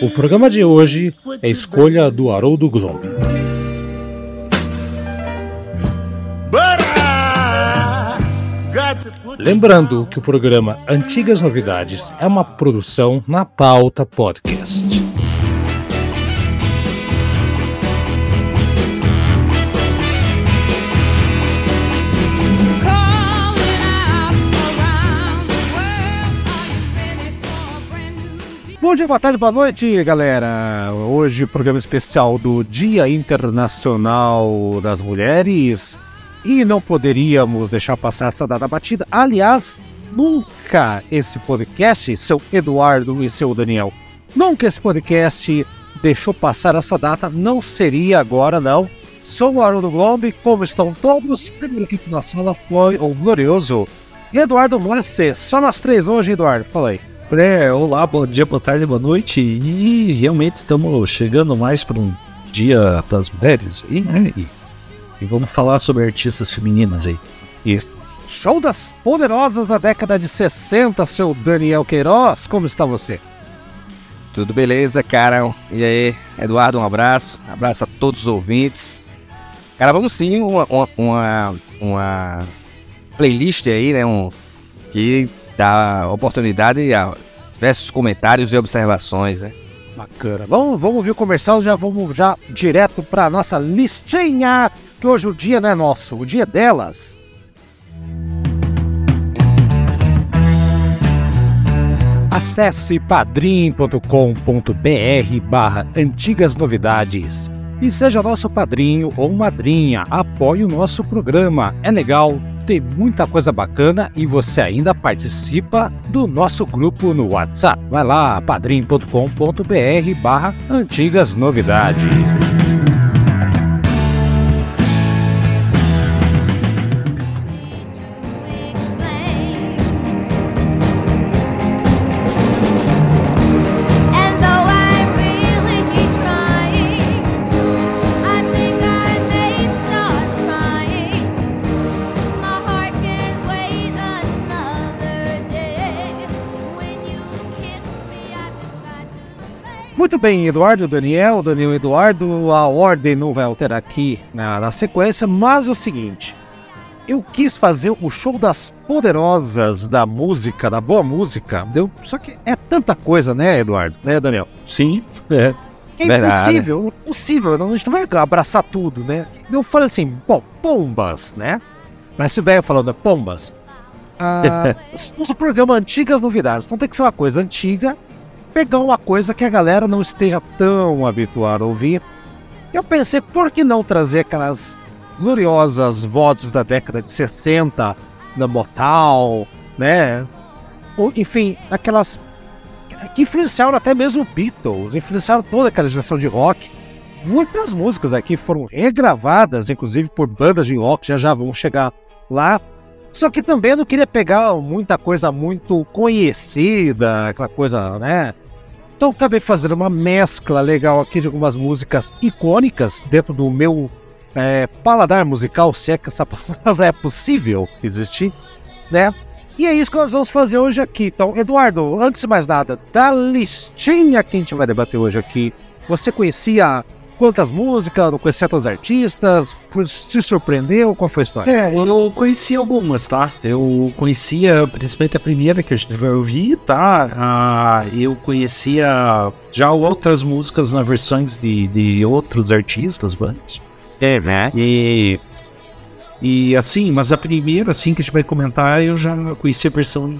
O programa de hoje é escolha do Haroldo Glomb. Lembrando que o programa Antigas Novidades é uma produção na pauta podcast. Bom dia, boa tarde, boa noite, galera. Hoje, programa especial do Dia Internacional das Mulheres. E não poderíamos deixar passar essa data batida. Aliás, nunca esse podcast, seu Eduardo e seu Daniel, nunca esse podcast deixou passar essa data. Não seria agora, não. Sou o Haroldo Globo, como estão todos? Primeiro aqui na sala foi o glorioso Eduardo Mossi. Só nós três hoje, Eduardo. Fala aí. É, olá, bom dia, boa tarde, boa noite. E realmente estamos chegando mais para um dia das mulheres. E, né, e, e, vamos falar sobre artistas femininas aí. E show das poderosas da década de 60, seu Daniel Queiroz. Como está você? Tudo beleza, cara? E aí, Eduardo, um abraço. Abraço a todos os ouvintes. Cara, vamos sim, uma, uma, uma playlist aí, né? Um, que dá oportunidade a diversos comentários e observações, né? Bacana. Vamos, vamos ouvir o comercial, já vamos já direto para nossa listinha, que hoje o dia não é nosso, o dia delas. Acesse padrim.com.br barra antigas novidades e seja nosso padrinho ou madrinha. Apoie o nosso programa. É legal, tem muita coisa bacana e você ainda participa do nosso grupo no WhatsApp. Vai lá, padrim.com.br barra antigas novidades. Muito bem, Eduardo, Daniel, Daniel Eduardo, a ordem não vai alterar aqui na, na sequência, mas é o seguinte. Eu quis fazer o show das poderosas da música, da boa música? Só que é tanta coisa, né, Eduardo? Né, Daniel? Sim, é. É impossível, é impossível, a gente não vai abraçar tudo, né? Eu falei assim, bom, pombas, né? Mas esse velho falando, pombas. Ah, nosso programa Antigas Novidades, então tem que ser uma coisa antiga pegar uma coisa que a galera não esteja tão habituada a ouvir. Eu pensei, por que não trazer aquelas gloriosas vozes da década de 60, da Motown, né? Ou, enfim, aquelas que influenciaram até mesmo Beatles, influenciaram toda aquela geração de rock. Muitas músicas aqui foram regravadas, inclusive por bandas de rock, já já vamos chegar lá. Só que também não queria pegar muita coisa muito conhecida, aquela coisa, né? Então acabei fazendo uma mescla legal aqui de algumas músicas icônicas dentro do meu é, paladar musical, se é que essa palavra é possível existir, né? E é isso que nós vamos fazer hoje aqui. Então, Eduardo, antes de mais nada, da listinha que a gente vai debater hoje aqui, você conhecia quantas músicas, não conhecia todos os artistas, se surpreendeu, qual foi a história? É, eu conheci algumas, tá? Eu conhecia, principalmente a primeira que a gente vai ouvir, tá? Ah, eu conhecia já outras músicas na versões de, de outros artistas, bandas. É, né? E, e assim, mas a primeira, assim, que a gente vai comentar, eu já conheci a versão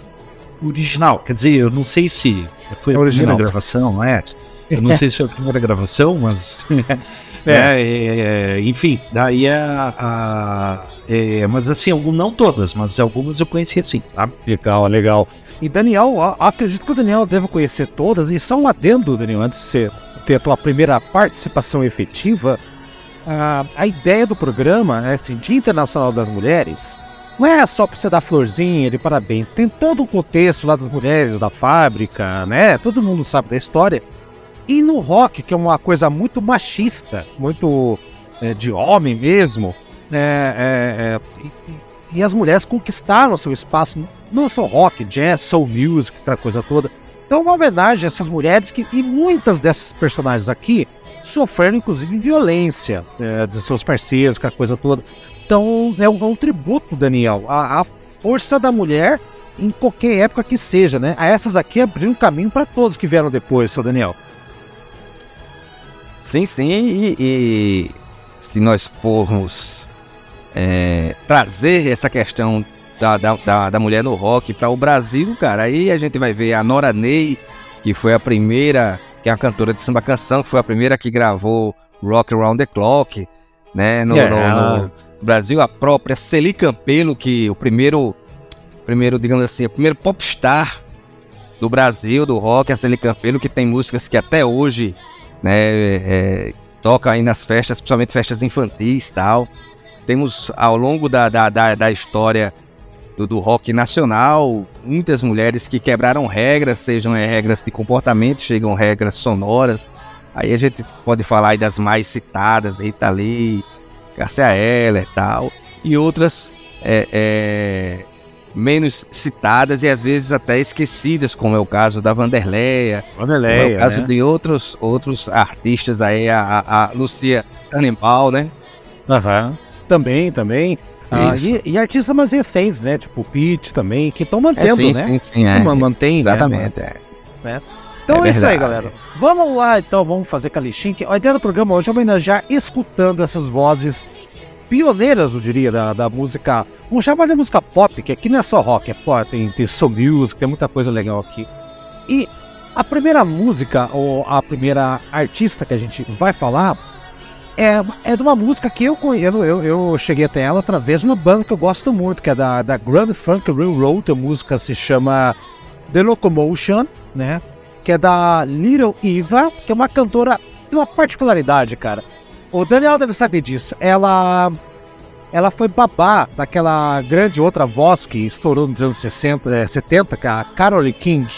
original. Quer dizer, eu não sei se foi a original. primeira gravação, não é? Eu não sei se foi a primeira gravação, mas. É. é, é, é, enfim, daí é a. a mas assim, algum, não todas, mas algumas eu conheci assim, tá? Legal, legal. E Daniel, acredito que o Daniel deve conhecer todas. E só um adendo, Daniel, antes de você ter a tua primeira participação efetiva. A, a ideia do programa é assim, Dia Internacional das Mulheres. Não é só pra você dar florzinha de parabéns. Tem todo o contexto lá das mulheres, da fábrica, né? Todo mundo sabe da história. E no rock, que é uma coisa muito machista, muito é, de homem mesmo, é, é, é e, e, as mulheres conquistaram seu espaço, não só rock, jazz, soul music, aquela coisa toda. Então, uma homenagem a essas mulheres que, e muitas dessas personagens aqui sofreram, inclusive, violência é, de seus parceiros, aquela coisa toda. Então, é um, é um tributo, Daniel, à, força da mulher em qualquer época que seja, né? A essas aqui abriram caminho para todos que vieram depois, seu Daniel. Sim, sim, e, e se nós formos é, trazer essa questão da, da, da, mulher no rock para o Brasil, cara, aí a gente vai ver a Nora Ney, que foi a primeira, que é a cantora de samba canção, que foi a primeira que gravou Rock Around the Clock, né, no, yeah. no, no Brasil, a própria Celi Campelo, que o primeiro, primeiro, digamos assim, o primeiro popstar do Brasil, do rock, a Celi Campelo, que tem músicas que até hoje, né, é, toca aí nas festas, principalmente festas infantis tal. Temos ao longo da, da, da, da história do, do, rock nacional muitas mulheres que quebraram regras, sejam é, regras de comportamento, chegam regras sonoras. Aí a gente pode falar aí das mais citadas, Rita Lee, Garcia Heller e tal, e outras é, é, menos citadas e às vezes até esquecidas, como é o caso da Vanderleia, Vanderleia como é o caso né? de outros, outros artistas aí, a, a Lucia Tannenbaum, né? Aham. Uhum. Também, também. Ah, e, e, artistas mais recentes, né? Tipo o Pete também, que estão mantendo, é, sim, né? Sim, sim, é. Mantém, né? Exatamente, né? é. Então é, é, isso aí, galera. Vamos lá, então, vamos fazer com a lixinha. A ideia do programa hoje é homenagear escutando essas vozes pioneiras, eu diria, da, da música. Vamos chamar de música pop, que aqui não é só rock, é pop, tem, tem soul music, tem muita coisa legal aqui. E a primeira música, ou a primeira artista que a gente vai falar, é, é de uma música que eu conheço, eu, eu cheguei até ela através de uma banda que eu gosto muito, que é da, da Grand Funk Railroad, a música se chama The Locomotion, né? Que é da Little Eva, que é uma cantora, tem uma particularidade, cara. O Daniel deve saber disso. Ela ela foi babá daquela grande outra voz que estourou nos anos 60, é, 70, que é a Carole King.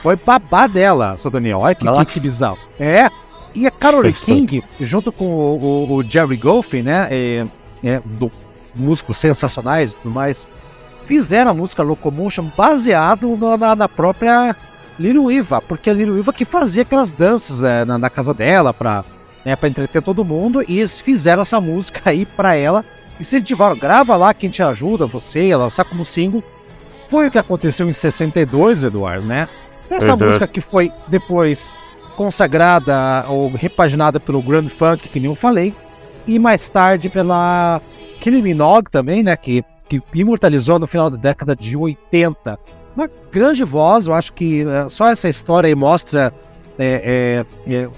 Foi babá dela, seu Daniel. Olha que, que, que bizarro. É, e a Carole King, junto com o, o, o Jerry Goffin, né? É, é, do músicos sensacionais e tudo mais, fizeram a música Locomotion baseado na, na própria Little Eva, porque a Little Eva que fazia aquelas danças é, na, na, casa dela pra, né, pra entreter todo mundo, e eles fizeram essa música aí pra ela, incentivaram, grava lá quem te ajuda, você, ela lançar como single. Foi o que aconteceu em 62, Eduardo, né? Essa uhum. música que foi depois consagrada ou repaginada pelo Grand Funk, que nem eu falei, e mais tarde pela Kylie Minogue também, né, que, que imortalizou no final da década de 80. Uma grande voz, eu acho que é, só essa história aí mostra é, é,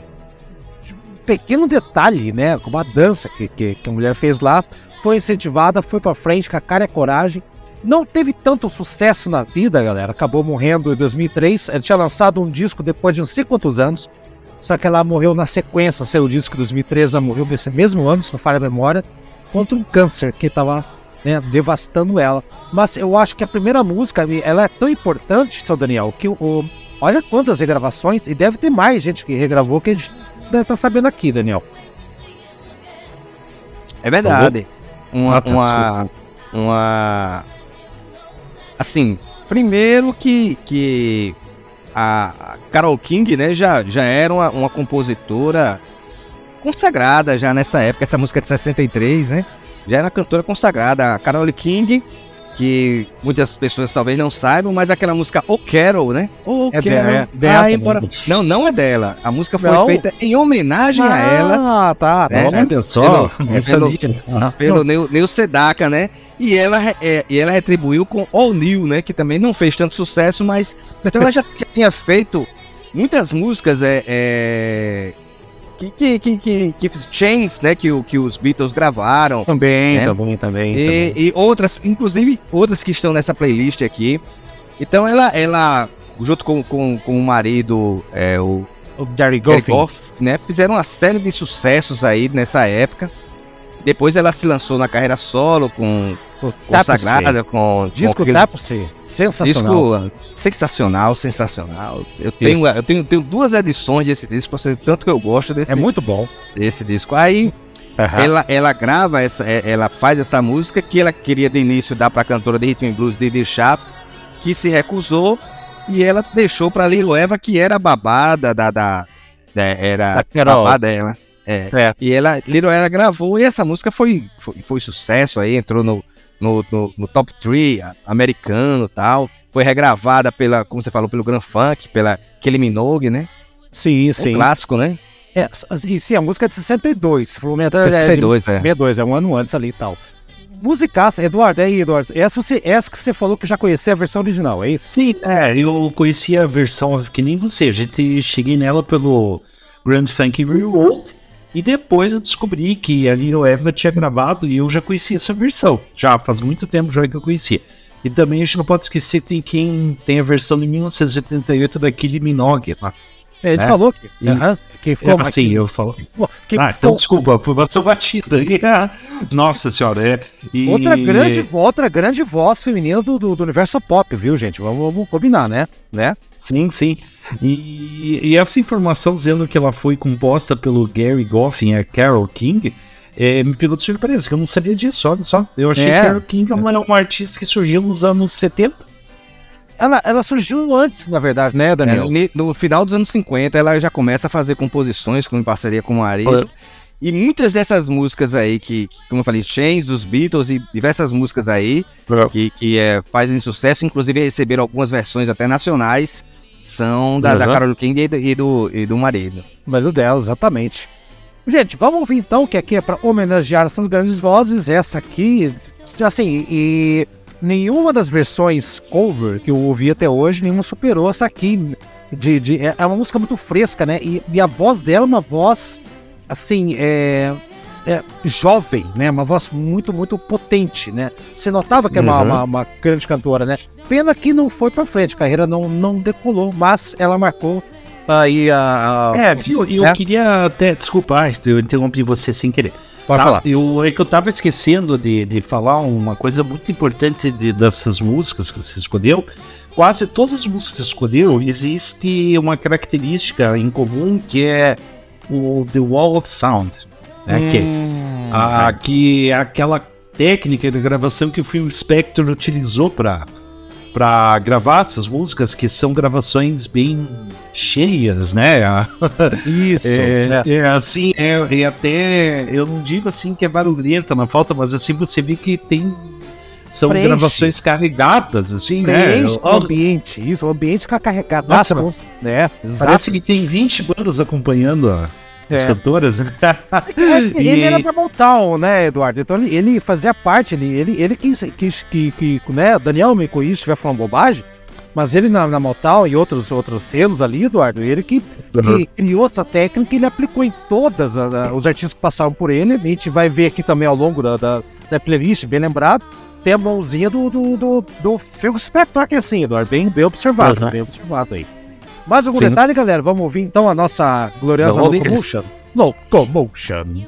pequeno detalhe, né, como a dança que, que, que a mulher fez lá, foi incentivada, foi para frente com a cara e a coragem, não teve tanto sucesso na vida, galera. Acabou morrendo em 2003. Ela tinha lançado um disco depois de não sei quantos anos. Só que ela morreu na sequência. Saiu o disco em 2013, ela morreu nesse mesmo ano, se não falha a memória, contra um câncer que estava né, devastando ela. Mas eu acho que a primeira música, ela é tão importante, seu Daniel, que o, olha quantas regravações, e deve ter mais gente que regravou que a gente deve estar tá sabendo aqui, Daniel. É verdade. Uma, ah, tá, uma, uma assim, primeiro que, que a Carol King, né, já, já era uma, uma compositora consagrada já nessa época, essa música é de 63, né? Já era cantora consagrada. A Carol King, que muitas pessoas talvez não saibam, mas aquela música O Carol, né? O é Carol. É dela, ah, embora... Não, não é dela. A música foi não. feita em homenagem ah, a ela. Ah, tá. Né? Olha só. É, pelo, pelo Neu, Neu Sedaka, né? E ela, é, e ela retribuiu com All New, né? Que também não fez tanto sucesso, mas. Então ela já, já tinha feito muitas músicas é, é que, que, que, que, que Chains, né? Que, que os Beatles gravaram. Também, né? também, também, e, também. E outras, inclusive outras que estão nessa playlist aqui. Então ela, ela junto com, com, com o marido, é, o, o Gary Goff, né, fizeram uma série de sucessos aí nessa época. Depois ela se lançou na carreira solo com consagrada com disco com aqueles... sensacional. Disco sensacional, sensacional. Eu tenho, eu tenho, tenho duas edições desse disco, tanto que eu gosto desse. É muito bom desse disco. Aí uhum. ela, ela grava essa, é, ela faz essa música que ela queria de início dar para a cantora de rhythm blues Didi Sharp, que se recusou e ela deixou para Lilo Eva que era babada da, da, da era babada dela. É. é. E ela, Little Era gravou e essa música foi, foi, foi sucesso aí, entrou no, no, no, no top 3 americano tal. Foi regravada pela, como você falou, pelo Grand Funk, pela Kelly Minogue, né? Sim, sim. Um clássico, né? É, e sim, a música é de 62. 62, é. 62, é um ano antes ali e tal. Musicaça, Eduardo, é aí, Eduardo. Essa, você, essa que você falou que já conhecia a versão original, é isso? Sim, é, eu conhecia a versão que nem você. A gente cheguei nela pelo Grand Funk Reworld e depois eu descobri que a Little Eva tinha gravado e eu já conhecia essa versão. Já faz muito tempo já que eu conhecia. E também a gente não pode esquecer tem quem tem a versão de 1978 da Kylie Minogue lá. É, ele né? falou que, e, que ficou assim, eu falo. Que ah, então desculpa, foi uma batida. Nossa senhora, é. E... Outra grande, outra grande voz feminina do, do, do, universo pop, viu, gente? Vamos, vamos combinar, né? né? Sim, sim. E, e, essa informação dizendo que ela foi composta pelo Gary Goffin e a Carol King é, me pegou de surpresa, que eu não sabia disso, olha só. Eu achei é. que Carol King era uma, uma artista que surgiu nos anos 70. Ela, ela surgiu antes, na verdade, né, Daniel? É, no final dos anos 50, ela já começa a fazer composições com, em parceria com o marido. E muitas dessas músicas aí, que, que, como eu falei, Chains, dos Beatles e diversas músicas aí, é. que, que é, fazem sucesso, inclusive receberam algumas versões até nacionais, são da, uhum. da Carol King e do, e do, e do marido. Marido dela, exatamente. Gente, vamos ouvir então, que aqui é para homenagear essas grandes vozes. Essa aqui, assim, e nenhuma das versões cover que eu ouvi até hoje, nenhuma superou essa aqui. De, de, é, é uma música muito fresca, né? E, e a voz dela é uma voz, assim, é, é, jovem, né? Uma voz muito, muito potente, né? Você notava que é uma, uhum. uma, uma, grande cantora, né? Pena que não foi pra frente, a carreira não, não decolou, mas ela marcou aí a. a é, eu, eu né? queria até. Desculpa, eu interrompi você sem querer. Pode tá, falar. Eu, é que eu tava esquecendo de, de falar uma coisa muito importante de, dessas músicas que você escolheu. Quase todas as músicas que você escolheu, existe uma característica em comum que é o The Wall of Sound. Né? Hum, que, a, que é aquela técnica de gravação que o Phil Spector utilizou para para gravar essas músicas que são gravações bem cheias, né? Isso. é, é. é, assim, é, é, até eu não digo assim que é barulhenta na falta, mas assim você vê que tem são Preenche. gravações carregadas, assim, né? Preenche né? O ambiente, isso, o ambiente fica carregado. Nossa, né? Parece que tem 20 bandas acompanhando a as é. cantoras, né? Ele era da Motown, né, Eduardo? Então ele, ele fazia parte, ele, ele, ele quis que, que, né, Daniel me corrija se estiver falando bobagem, mas ele na, na Motown e outros, outros selos ali, Eduardo, ele que, uhum. que criou essa técnica e ele aplicou em todas a, a, os artistas que passaram por ele. A gente vai ver aqui também ao longo da, da, da playlist, bem lembrado, tem a mãozinha do, do, do, do Phil Spector, que é assim, Eduardo, bem, bem observado, uhum. bem observado aí. Mais algum Sim. detalhe, galera? Vamos ouvir então a nossa gloriosa Locomotion. Locomotion.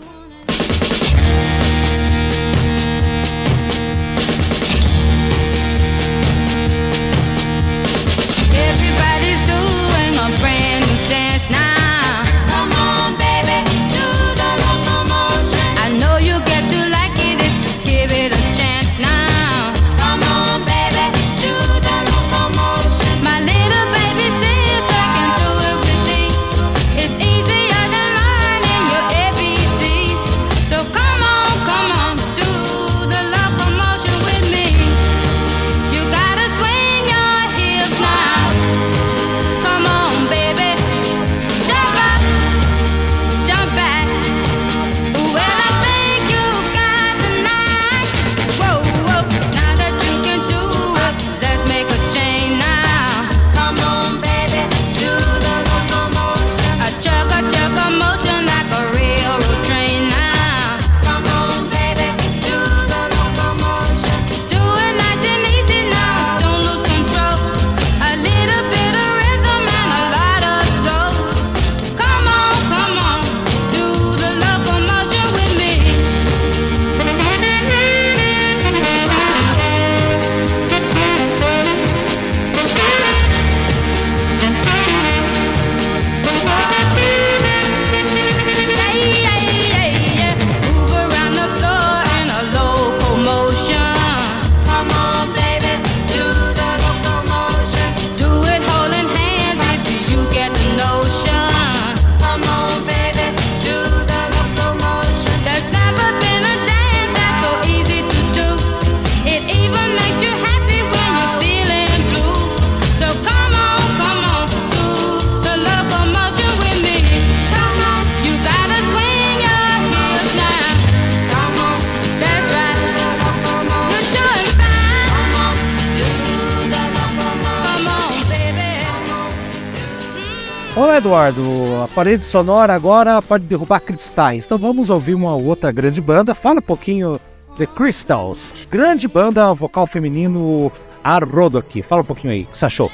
Eduardo, a parede sonora agora pode derrubar cristais. Então vamos ouvir uma outra grande banda. Fala um pouquinho The Crystals. Grande banda vocal feminino a rodo aqui. Fala um pouquinho aí, o que você achou?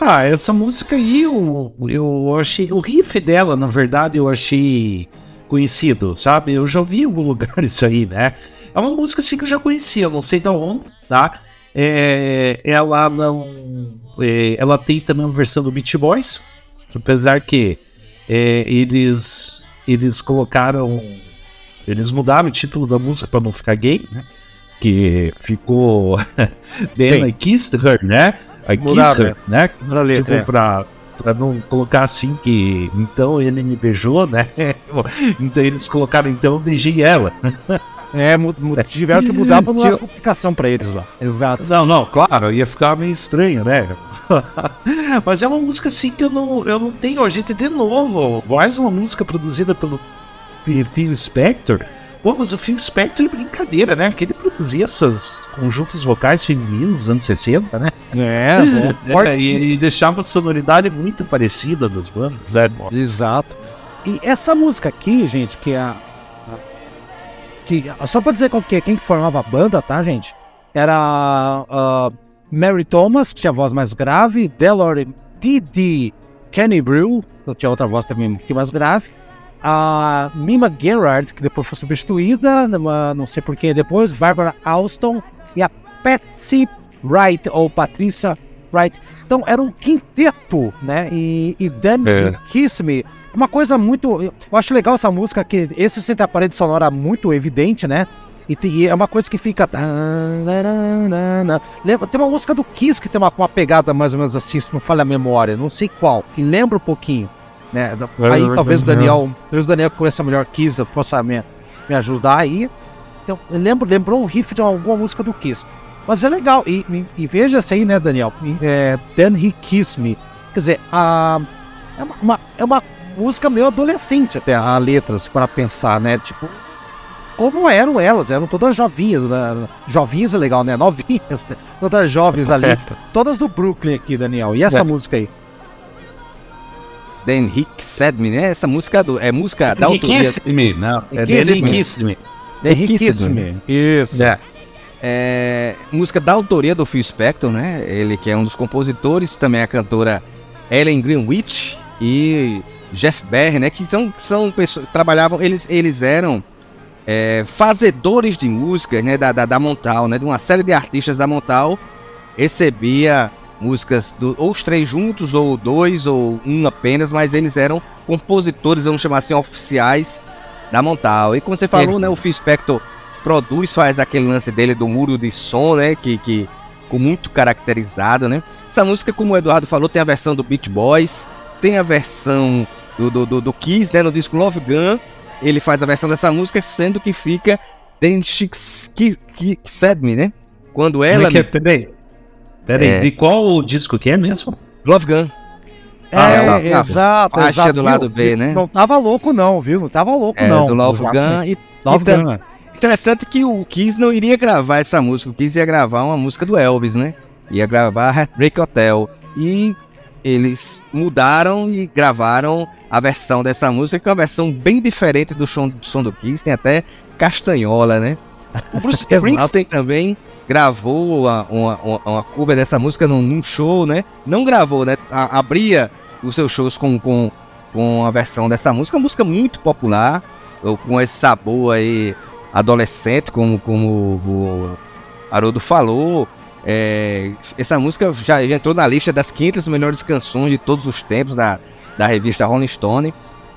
Ah, essa música aí eu, eu achei. O riff dela, na verdade, eu achei conhecido, sabe? Eu já ouvi em algum lugar isso aí, né? É uma música assim que eu já conhecia, não sei de onde, tá? É, ela não. É, ela tem também uma versão do Beach Boys, apesar que é, eles eles colocaram eles mudaram o título da música para não ficar gay, né? Que ficou Then I Kissed Her, né? I Kissed Her, né? Letra, tipo, é. pra, pra não colocar assim que então ele me beijou, né? então eles colocaram então eu beijei ela. É, tiveram que mudar pra uma complicação pra eles lá. Exato. Não, não, claro, ia ficar meio estranho, né? Mas é uma música assim que eu não, eu não tenho. A gente, de novo, mais uma música produzida pelo Phil Spector. Pô, mas o Phil Spector é brincadeira, né? Porque ele produzia esses conjuntos vocais femininos nos anos 60, né? É, bom, é e, e deixava a sonoridade muito parecida das bandas, é, Exato. E essa música aqui, gente, que é a, que só pra dizer qual que é, quem que formava a banda, tá, gente? Era uh, Mary Thomas, que tinha a voz mais grave, Delore Didi Kenny Brew, que tinha outra voz também um pouquinho mais grave, a Mima Gerard, que depois foi substituída, não sei porquê depois, Barbara Alston e a Patsy Wright, ou Patrícia Wright. Então era um quinteto, né? E, e Dan é. Kiss Me uma coisa muito. Eu acho legal essa música, que esse sente a parede sonora muito evidente, né? E, e, é uma coisa que fica. Lembra, tem uma música do Kiss que tem uma, uma pegada mais ou menos assim, se não falha a memória, não sei qual, que lembra um pouquinho. Né? Aí talvez o Daniel. Talvez o Daniel conheça melhor Kiss, possa me, me ajudar aí. Então, lembro, lembrou um riff de alguma música do Kiss. Mas é legal. E, e, e veja assim, né, Daniel? É, Then He Kiss Me. Quer dizer, a, é, uma, uma, é uma música meio adolescente até a letra, se para pensar, né? Tipo, como eram elas, eram todas jovinhas, né? jovinhas é legal, né? Novinhas, né? todas jovens ali, todas do Brooklyn aqui, Daniel. E essa é. música aí? Dan Rick Said Me, né? Essa música do, é música da autoria. Kissed Me, não. É Kissed Me. Kissed Me. Isso. É. é. música da autoria do Phil Spector, né? Ele que é um dos compositores, também a cantora Ellen Greenwich e Jeff Berry, né? Que são, são pessoas trabalhavam, eles, eles eram é, fazedores de música, né? Da, da, da Montal, né? De uma série de artistas da Montal recebia músicas do, ou os três juntos ou dois ou um apenas, mas eles eram compositores, vamos chamar assim, oficiais da Montal. E como você falou, é. né? O Phil Spector produz, faz aquele lance dele do muro de som, né? Que, que ficou muito caracterizado, né? Essa música, como o Eduardo falou, tem a versão do Beach Boys, tem a versão do, do, do, do Kiss, né? No disco Love Gun, ele faz a versão dessa música, sendo que fica Then She Said Me, né? Quando ela. Que é? Peraí. Peraí, é... de qual disco que é mesmo? Love Gun. É, ah, é, é exato, faixa exato. do lado B, né? Não tava louco não, viu? Não tava louco é, não. do Love Gun e Love Gun. É. Interessante que o Kiss não iria gravar essa música, o Kiss ia gravar uma música do Elvis, né? Ia gravar Heartbreak Hotel. E eles mudaram e gravaram a versão dessa música, que é uma versão bem diferente do som, do, som do Kiss, tem até castanhola, né? O Bruce Springsteen também gravou uma, uma, uma, cover dessa música num, num, show, né? Não gravou, né? A, abria os seus shows com, com, com a versão dessa música, uma música muito popular, com esse sabor aí adolescente, como, como o Haroldo falou. É, essa música já, já, entrou na lista das 500 melhores canções de todos os tempos da, da revista Rolling Stone.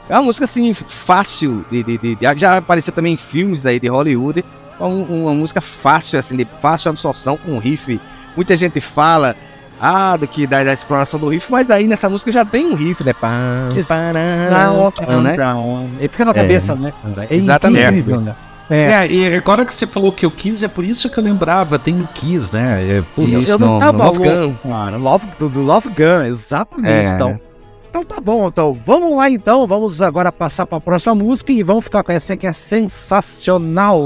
É uma música assim fácil de, de, de, de já apareceu também em filmes aí de Hollywood. É uma, uma, música fácil assim, de fácil absorção com riff. Muita gente fala ah, do que da, da, exploração do riff, mas aí nessa música já tem um riff, né? Pam, pará, pam, né? Ele fica na cabeça, é, né? É exatamente. Incrível, né? É. é. e agora que você falou que eu quis, é por isso que eu lembrava, tem o Kiss, né? É, isso, eu não tava Love Gun. Cara, Love, do, do Love Gun, exatamente. É. Então. então tá bom, então vamos lá então, vamos agora passar para a próxima música e vamos ficar com essa que é sensacional.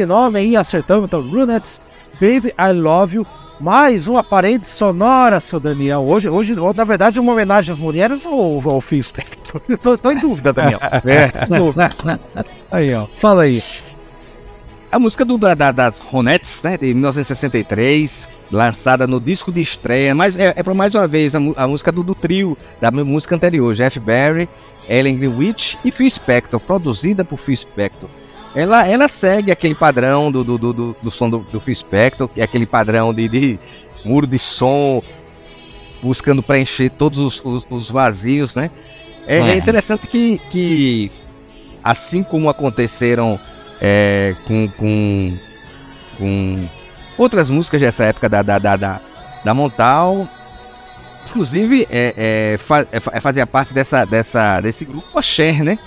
Esse nome aí acertamos, então Runettes, Baby I Love You. Mais uma parede sonora, seu Daniel. Hoje, hoje na verdade, é uma homenagem às mulheres ou ao Phil Spector? tô, tô em dúvida, Daniel. É. aí, ó. Fala aí. A música do, da, das Ronettes, né, de 1963, lançada no disco de estreia, mas é, é para mais uma vez a, a música do, do, trio da música anterior, Jeff Barry, Ellen Greenwich e Phil Spector, produzida por Phil Spector. Ela, ela segue aquele padrão do, do, do, do som do, do Phil Spector, que é aquele padrão de, de muro de som, buscando preencher todos os, os, os vazios, né? É, é. é, interessante que, que, assim como aconteceram é, com, com, com outras músicas dessa época da, da, da, da, da Montal, inclusive é, é, fa, é, é fazia parte dessa, dessa, desse grupo a Cher, né?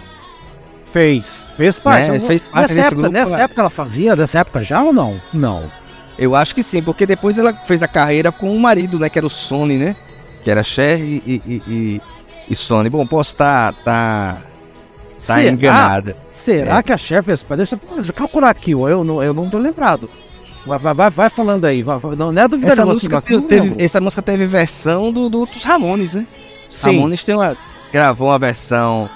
Fez. Fez parte. Né? Fez parte nessa, época, grupo, nessa época ela fazia? Dessa época já ou não? Não. Eu acho que sim, porque depois ela fez a carreira com o marido, né? Que era o Sony, né? Que era Cher e, e, e, e Sony. Bom, posso estar. Tá, tá, tá enganada. Será é. que a Cher fez? Deixa eu calcular aqui, eu não, eu não tô lembrado. Vai, vai, vai falando aí. Vai, não, não é do essa música, teve, teve, essa música teve versão do, do, dos Ramones, né? Sim. Ramones tem uma, gravou uma versão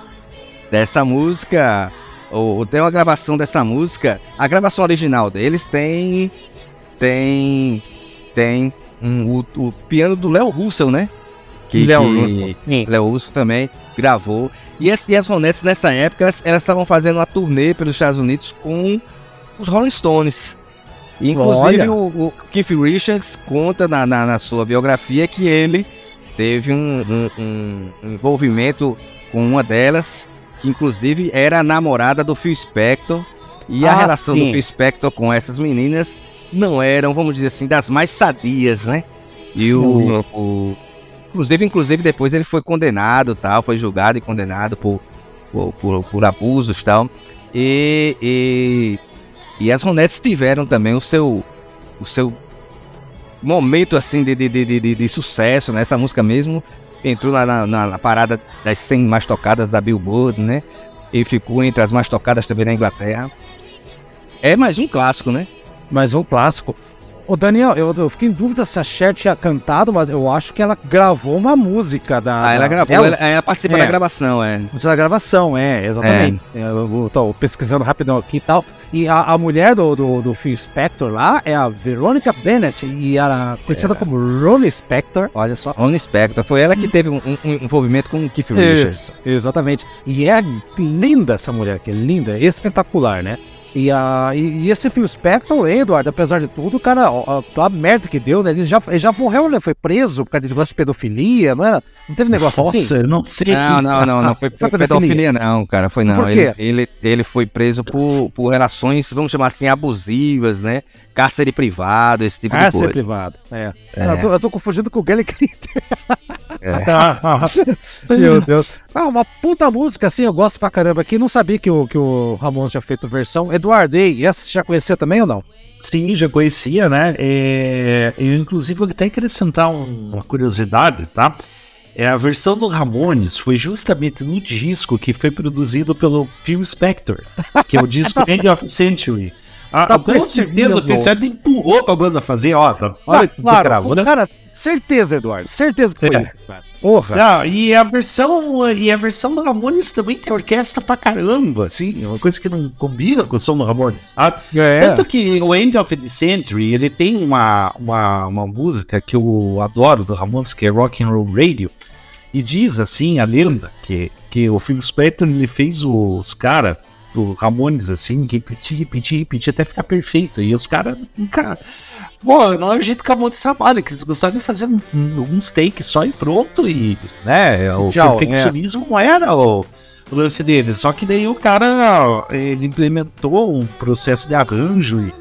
dessa música, ou, ou, tem uma gravação dessa música. A gravação original deles tem. Tem. Tem um, o, o, piano do Léo Russell, né? Que, Léo Russell. Léo Russell também gravou. E as, e as Ronettes nessa época, elas estavam fazendo uma turnê pelos Estados Unidos com os Rolling Stones. E, inclusive o, o, Keith Richards conta na, na, na, sua biografia que ele teve um, um, um envolvimento com uma delas que inclusive era a namorada do Phil Spector. E ah, a relação sim. do Phil Spector com essas meninas não eram, vamos dizer assim, das mais sadias, né? E o, o, inclusive, inclusive depois ele foi condenado, tal, foi julgado e condenado por, por, por, por abusos, tal. E, e, e as Ronettes tiveram também o seu o seu momento assim de, de, de, de, de sucesso nessa música mesmo entrou na, na, na, parada das 100 mais tocadas da Billboard, né? E ficou entre as mais tocadas também na Inglaterra. É mais um clássico, né? Mais um clássico. Ô Daniel, eu, eu fiquei em dúvida se a Cher tinha cantado, mas eu acho que ela gravou uma música da. Ah, ela gravou, ela, ela participa é, da gravação, é. Da gravação, é, exatamente. É. é eu tô pesquisando rapidão aqui e tal. E a, a mulher do, do, do, Phil Spector lá é a Veronica Bennett, e era conhecida é. como Ronnie Spector, olha só. Ronnie Spector, foi ela que teve um, um envolvimento com o Keith Richards. Exatamente. E é linda essa mulher, que é linda, espetacular, né? E, a, e, e, esse Phil Spector, Edward, apesar de tudo, cara, ó, a merda que deu, né? Ele já, ele já morreu, né? Foi preso por causa de negócio de pedofilia, não era? Não teve negócio Nossa, assim? não sei. Não, não, não, não foi, foi pedofilia, não, cara, foi não. Por quê? Ele, ele, ele foi preso por, por relações, vamos chamar assim, abusivas, né? Cárcere privado, esse tipo Cárcere de coisa. Cárcere privado, é. é. Eu, tô, eu tô confundindo com o Gary Clinton. É. Meu Deus. Ah, uma puta música, assim, eu gosto pra caramba aqui. Não sabia que o, que o Ramon tinha feito versão. Eduardo, e essa você já conhecia também ou não? Sim, já conhecia, né? É, eu, inclusive, vou até acrescentar um, uma curiosidade, tá? É, a versão do Ramones foi justamente no disco que foi produzido pelo Phil Spector, que é o disco End of Century. Ah, tá com certeza o Phil Spector empurrou pra banda fazer, ó, tá, olha ah, claro, gravou, né? Cara, Certeza, Eduardo. Certeza que foi é. isso, cara. Porra. Não, e a versão e a versão do Ramones também tem orquestra pra caramba, assim, é uma coisa que não combina com o som do Ramones. Ah, é. Tanto que o End of the Century, ele tem uma, uma, uma música que eu adoro do Ramones, que é Rock and Roll Radio, e diz assim, a lenda, que, que o Phil Spector, ele fez os caras do Ramones, assim, que repetir, repetir, repetir até ficar perfeito, e os caras, cara Pô, não é o jeito que a Montes trabalha, que eles gostavam de fazer um, um steak só e pronto, e, né, o Tchau, perfeccionismo é. era o, o, lance deles. Só que daí o cara, ele implementou um processo de arranjo e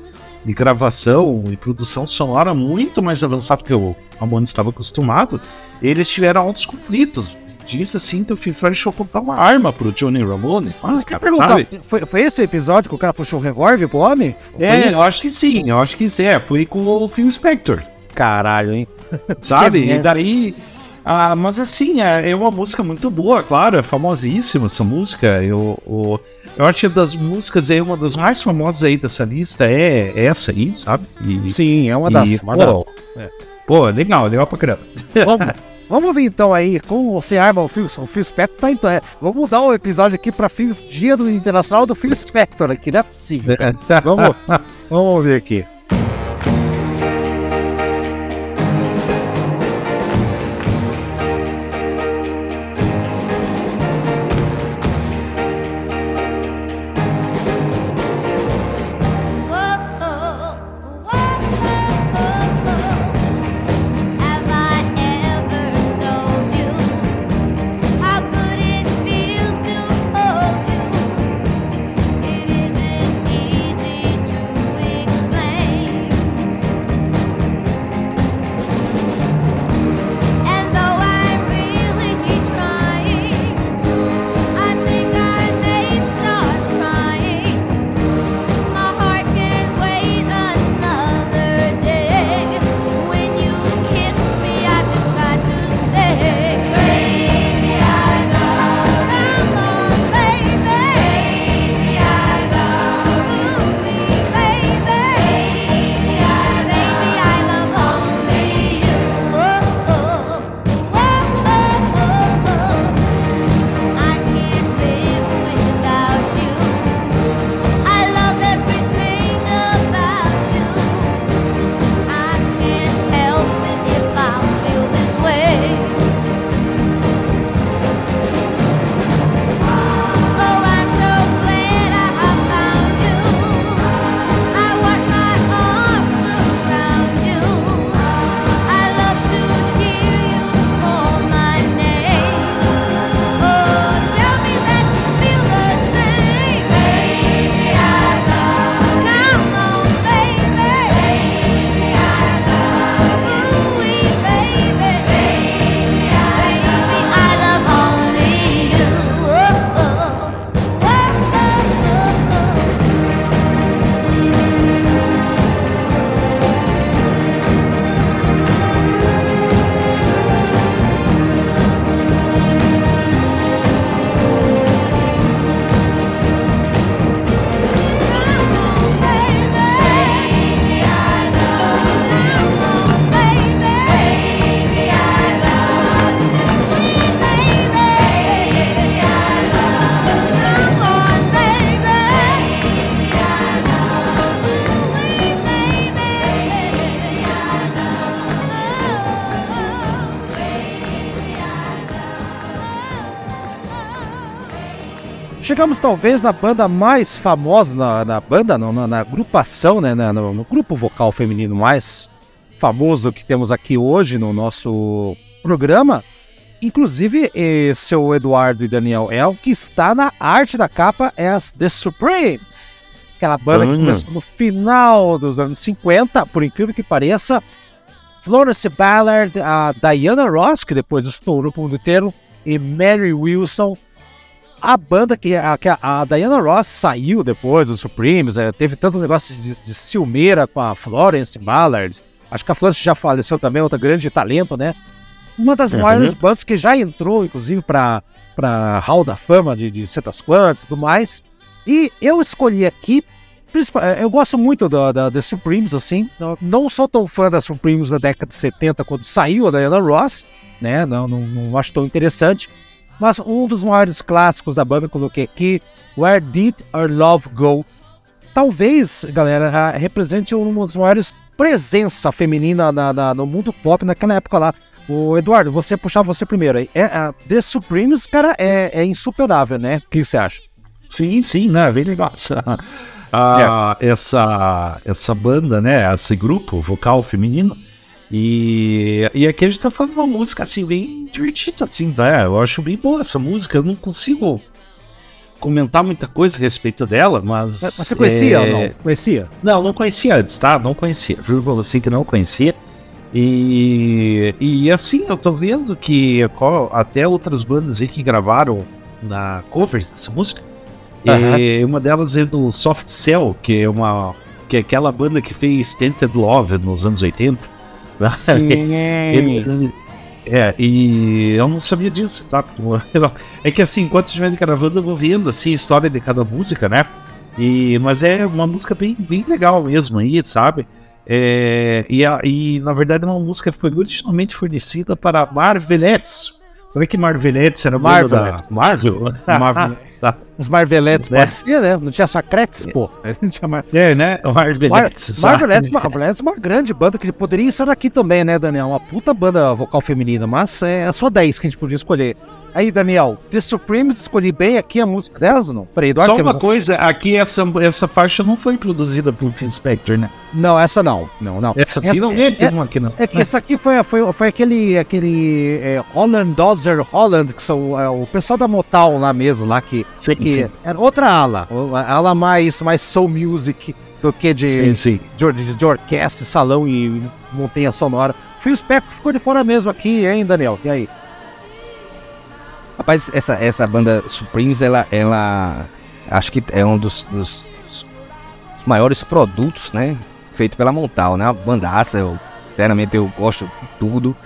de gravação e produção sonora muito mais avançado que o Ramones estava acostumado. Eles tiveram altos conflitos. Disse assim que o Phil deixou apontar uma arma pro Johnny Ramone. Mas, cara, sabe? Foi, foi esse o episódio que o cara puxou o revólver pro homem? É, eu acho que sim, eu acho que sim. É, foi com o Phil Spector. Caralho, hein? Sabe? e daí. Ah, mas assim, é, é, uma música muito boa, claro, é famosíssima essa música. Eu, eu, Eu acho que das músicas é uma das mais famosas aí dessa lista é essa aí, sabe? E, Sim, é uma das. E, uma pô, é. pô, legal, legal pra caramba. Vamos, vamos ver então aí, com você arma o Phil, o Phil Spector, tá, então, é, vamos mudar o episódio aqui pra Phil, Dia do Internacional do Phil Spector aqui, não é possível. vamos, vamos ver aqui. Chegamos talvez na banda mais famosa, na, na banda, não, na, na, agrupação, né, na, no, no, grupo vocal feminino mais famoso que temos aqui hoje no nosso programa. Inclusive, seu Eduardo e Daniel El, que está na arte da capa, é as The Supremes. Aquela banda que começou no final dos anos 50, por incrível que pareça. Florence Ballard, a Diana Ross, que depois estourou o mundo inteiro, e Mary Wilson, a banda que a, que a, Diana Ross saiu depois dos Supremes, é, teve tanto negócio de, de ciumeira com a Florence Ballard. Acho que a Florence já faleceu também, outra grande talento, né? Uma das uhum. maiores bandas que já entrou, inclusive, para para Hall da Fama de, de certas quantas e tudo mais. E eu escolhi aqui, é, eu gosto muito da, da The Supremes, assim. Não sou tão fã da Supremes da década de 70, quando saiu a Diana Ross, né? Não, não, não acho tão interessante. Mas um dos maiores clássicos da banda, coloquei aqui, Where Did Our Love Go? Talvez, galera, represente uma das maiores presença feminina na, na, no mundo pop naquela época lá. O Eduardo, você puxar você primeiro aí. É, a The Supremes, cara, é, é insuperável, né? O que você acha? Sim, sim, né? Bem legal. Ah, é. essa, essa banda, né? Esse grupo vocal feminino e, e aqui a gente tá falando uma música assim, bem divertida, assim, tá? Eu acho bem boa essa música, eu não consigo comentar muita coisa a respeito dela, mas. Mas você conhecia é... ou não? Conhecia? Não, não conhecia antes, tá? Não conhecia. Juro pra você que não conhecia. E, e assim, eu tô vendo que até outras bandas aí que gravaram na covers dessa música. Uhum. E uma delas é do Soft Cell, que é uma. que é aquela banda que fez Tented Love nos anos 80. Sim. eles, É, e eu não sabia disso, tá? É que assim, enquanto estiver gravando, eu vou vendo assim, a história de cada música, né? E, mas é uma música bem, bem legal mesmo aí, sabe? É, e, a, e na verdade é uma música foi originalmente fornecida para Marvelettes. Sabe que Marvelettes era Marvel da Marvel? Marvel. Os Marvelettes, né? parecia, né? Não tinha Sacretes, pô. Não tinha Mar... É, né? Marvelettes. Mar Marvelettes é uma grande banda que poderia estar aqui também, né, Daniel? Uma puta banda vocal feminina, mas é só 10 que a gente podia escolher. Aí, Daniel, The Supremes, escolhi bem aqui a música delas ou não? Peraí, Eduardo. Só uma coisa, aqui essa, essa faixa não foi produzida por Phil Spector, né? Não, essa não. Não, não. Essa, essa finalmente é, é, aqui não. É que essa aqui foi, foi, foi aquele, aquele é, Holland Dozer Holland, que são é, o pessoal da Motown lá mesmo, lá que, sim, que sim. era outra ala, ala mais, mais soul music do que de, sim, sim. De, de, de orquestra, salão e montanha sonora. Phil Spector ficou de fora mesmo aqui, hein, Daniel? E aí? Rapaz, essa, essa banda Supremes, ela, ela acho que é um dos, dos, dos maiores produtos, né? Feito pela Montal, né? Uma bandaça, eu, sinceramente eu gosto de tudo.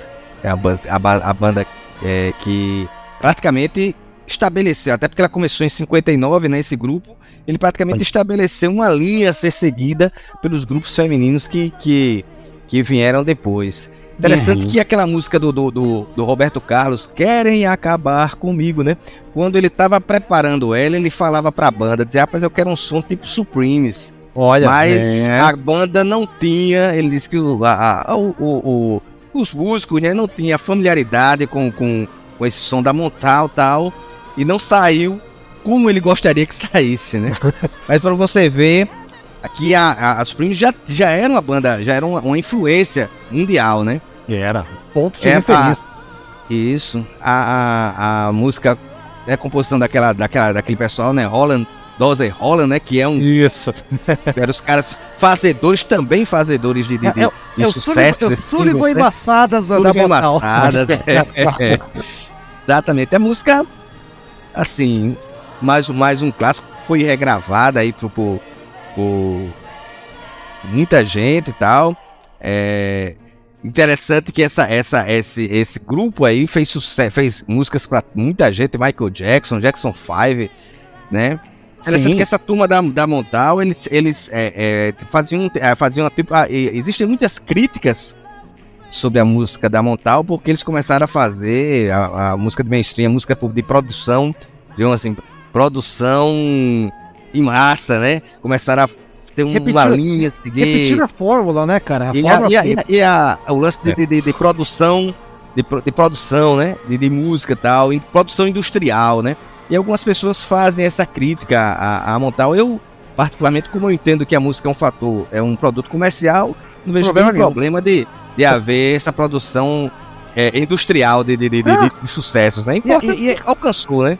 É a, a, a banda é, que praticamente estabeleceu, até porque ela começou em 59, né? Esse grupo, ele praticamente estabeleceu uma linha a ser seguida pelos grupos femininos que, que, que vieram depois. Interessante uhum. que aquela música do, do, do, do, Roberto Carlos, Querem Acabar Comigo, né? Quando ele estava preparando ela, ele falava pra banda, dizia, rapaz, eu quero um som tipo Supremes. Olha, Mas é. a banda não tinha, ele disse que o, a, o, o, os músicos né, não tinham familiaridade com, com, com esse som da Montal tal, e não saiu como ele gostaria que saísse, né? Mas para você ver, aqui a, a, a Supremes já, já era uma banda, já era uma, uma influência mundial, né? Era. Ponto de é, referência. A, isso. A, a, a, música é a composição daquela, daquela, daquele pessoal, né? Holland, Dozer Holland, né? Que é um. Isso. Era os caras fazedores, também fazedores de, de, de, é, de é sucesso. Eu Sullivan né? embaçadas da Sullivan embaçadas. é, é. Exatamente. A música, assim, mais, mais um clássico. Foi regravada aí por, por, por muita gente e tal. É, Interessante que essa, essa, esse, esse grupo aí fez sucesso, fez músicas para muita gente, Michael Jackson, Jackson 5, né? Interessante Sim. que essa turma da, da Montal, eles, eles é, é, faziam, é, faziam tipo, ah, existem muitas críticas sobre a música da Montal, porque eles começaram a fazer a, a música de mainstream, a música de produção, digamos assim, produção em massa, né? Começaram a ter um, repetir, uma linha a seguir. Repetir a fórmula, né, cara? A e, a, e, a, e, a, o lance de, é. de, de, produção, de, de produção, né? De, de música e tal, em produção industrial, né? E algumas pessoas fazem essa crítica a, a Montal. Eu, particularmente, como eu entendo que a música é um fator, é um produto comercial, não vejo problema nenhum problema de, de haver essa produção é, industrial de, de, de, de, de, sucessos, né? Importante e, e, alcançou, né?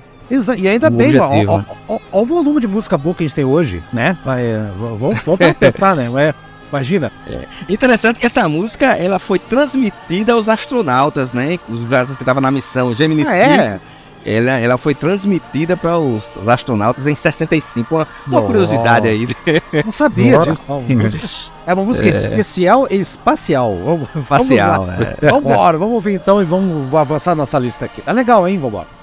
E ainda o bem, olha o volume de música boa que a gente tem hoje, né? É, vamos, vamos pensar, né? É, imagina. É. Interessante que essa música ela foi transmitida aos astronautas, né? Os brasileiros que estavam na missão Gemini ah, 5. É? Ela, ela foi transmitida para os, os, astronautas em 65. Uma, uma curiosidade aí. Não sabia disso. É uma música é. especial e espacial. Vamos, espacial, vamos, é. vamos embora, vamos ouvir então e vamos avançar nossa lista aqui. É legal, hein? Vamos embora.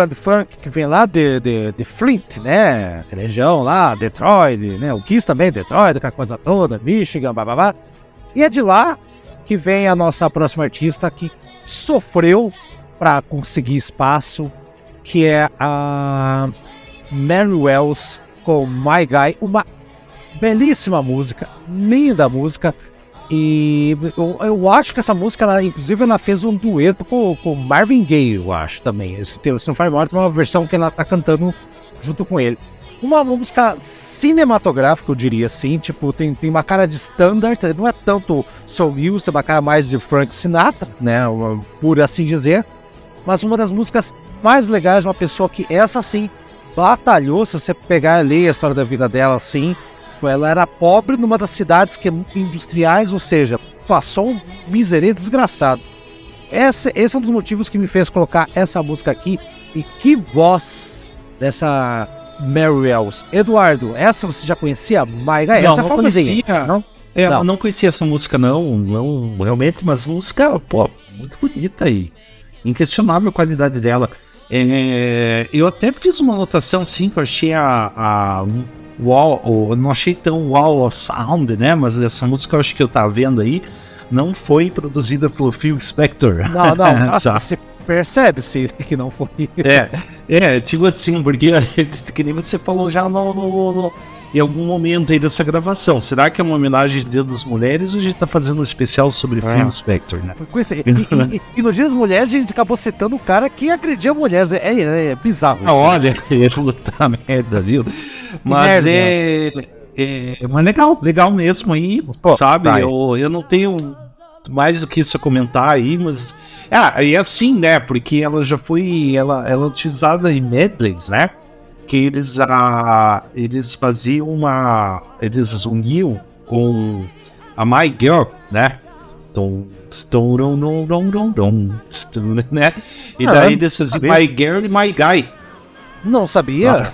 Grand Funk, que vem lá de, de, de Flint, né? Região lá, Detroit, né? O Kiss também, Detroit, aquela coisa toda, Michigan, babá. E é de lá que vem a nossa próxima artista que sofreu para conseguir espaço, que é a Mary Wells com My Guy, uma belíssima música, linda música. E eu, eu, acho que essa música, ela, inclusive, ela fez um dueto com, com Marvin Gaye, eu acho também. Esse, se não faz é uma versão que ela tá cantando junto com ele. Uma música cinematográfica, eu diria assim, tipo, tem, tem uma cara de standard, não é tanto soul music, tem uma cara mais de Frank Sinatra, né, por assim dizer, mas uma das músicas mais legais de uma pessoa que essa sim batalhou, se você pegar e ler a história da vida dela assim, ela era pobre numa das cidades que é industriais, ou seja, passou um miserê desgraçado. Esse, esse é um dos motivos que me fez colocar essa música aqui. E que voz dessa Mary Wells. Eduardo, essa você já conhecia? Maiga, essa não, é famosinha. Conhecia. Não? É, não. não conhecia essa música não, não realmente, mas música, pô, muito bonita aí. Inquestionável a qualidade dela. É, eu até fiz uma anotação assim, que eu achei a, a eu não achei tão wall of sound, né? Mas essa música eu acho que eu tava vendo aí não foi produzida pelo Phil Spector. Não, não, nossa, você percebe-se que não foi. É, é, tipo assim, porque que nem você falou já no, no, no, em algum momento aí dessa gravação. Será que é uma homenagem ao Dia das Mulheres ou a gente tá fazendo um especial sobre é. Phil Spector, né? E, e, e, no Dia das Mulheres a gente acabou citando um cara que agredia mulheres. É, é, é bizarro. Ah, olha, é puta merda, viu? Mas é, é, Mas legal, legal mesmo aí, Pô, sabe? Tá eu, eu não tenho mais do que isso a comentar aí, mas ah, e assim, né? Porque ela já foi. Ela, ela é utilizada em medleys, né? Que eles, ah, eles faziam uma. Eles uniam com a My Girl, né? Tom, stone, dom, dom, dom, dom, né? E ah, daí eles faziam My Girl e My Guy. Não sabia? Ah,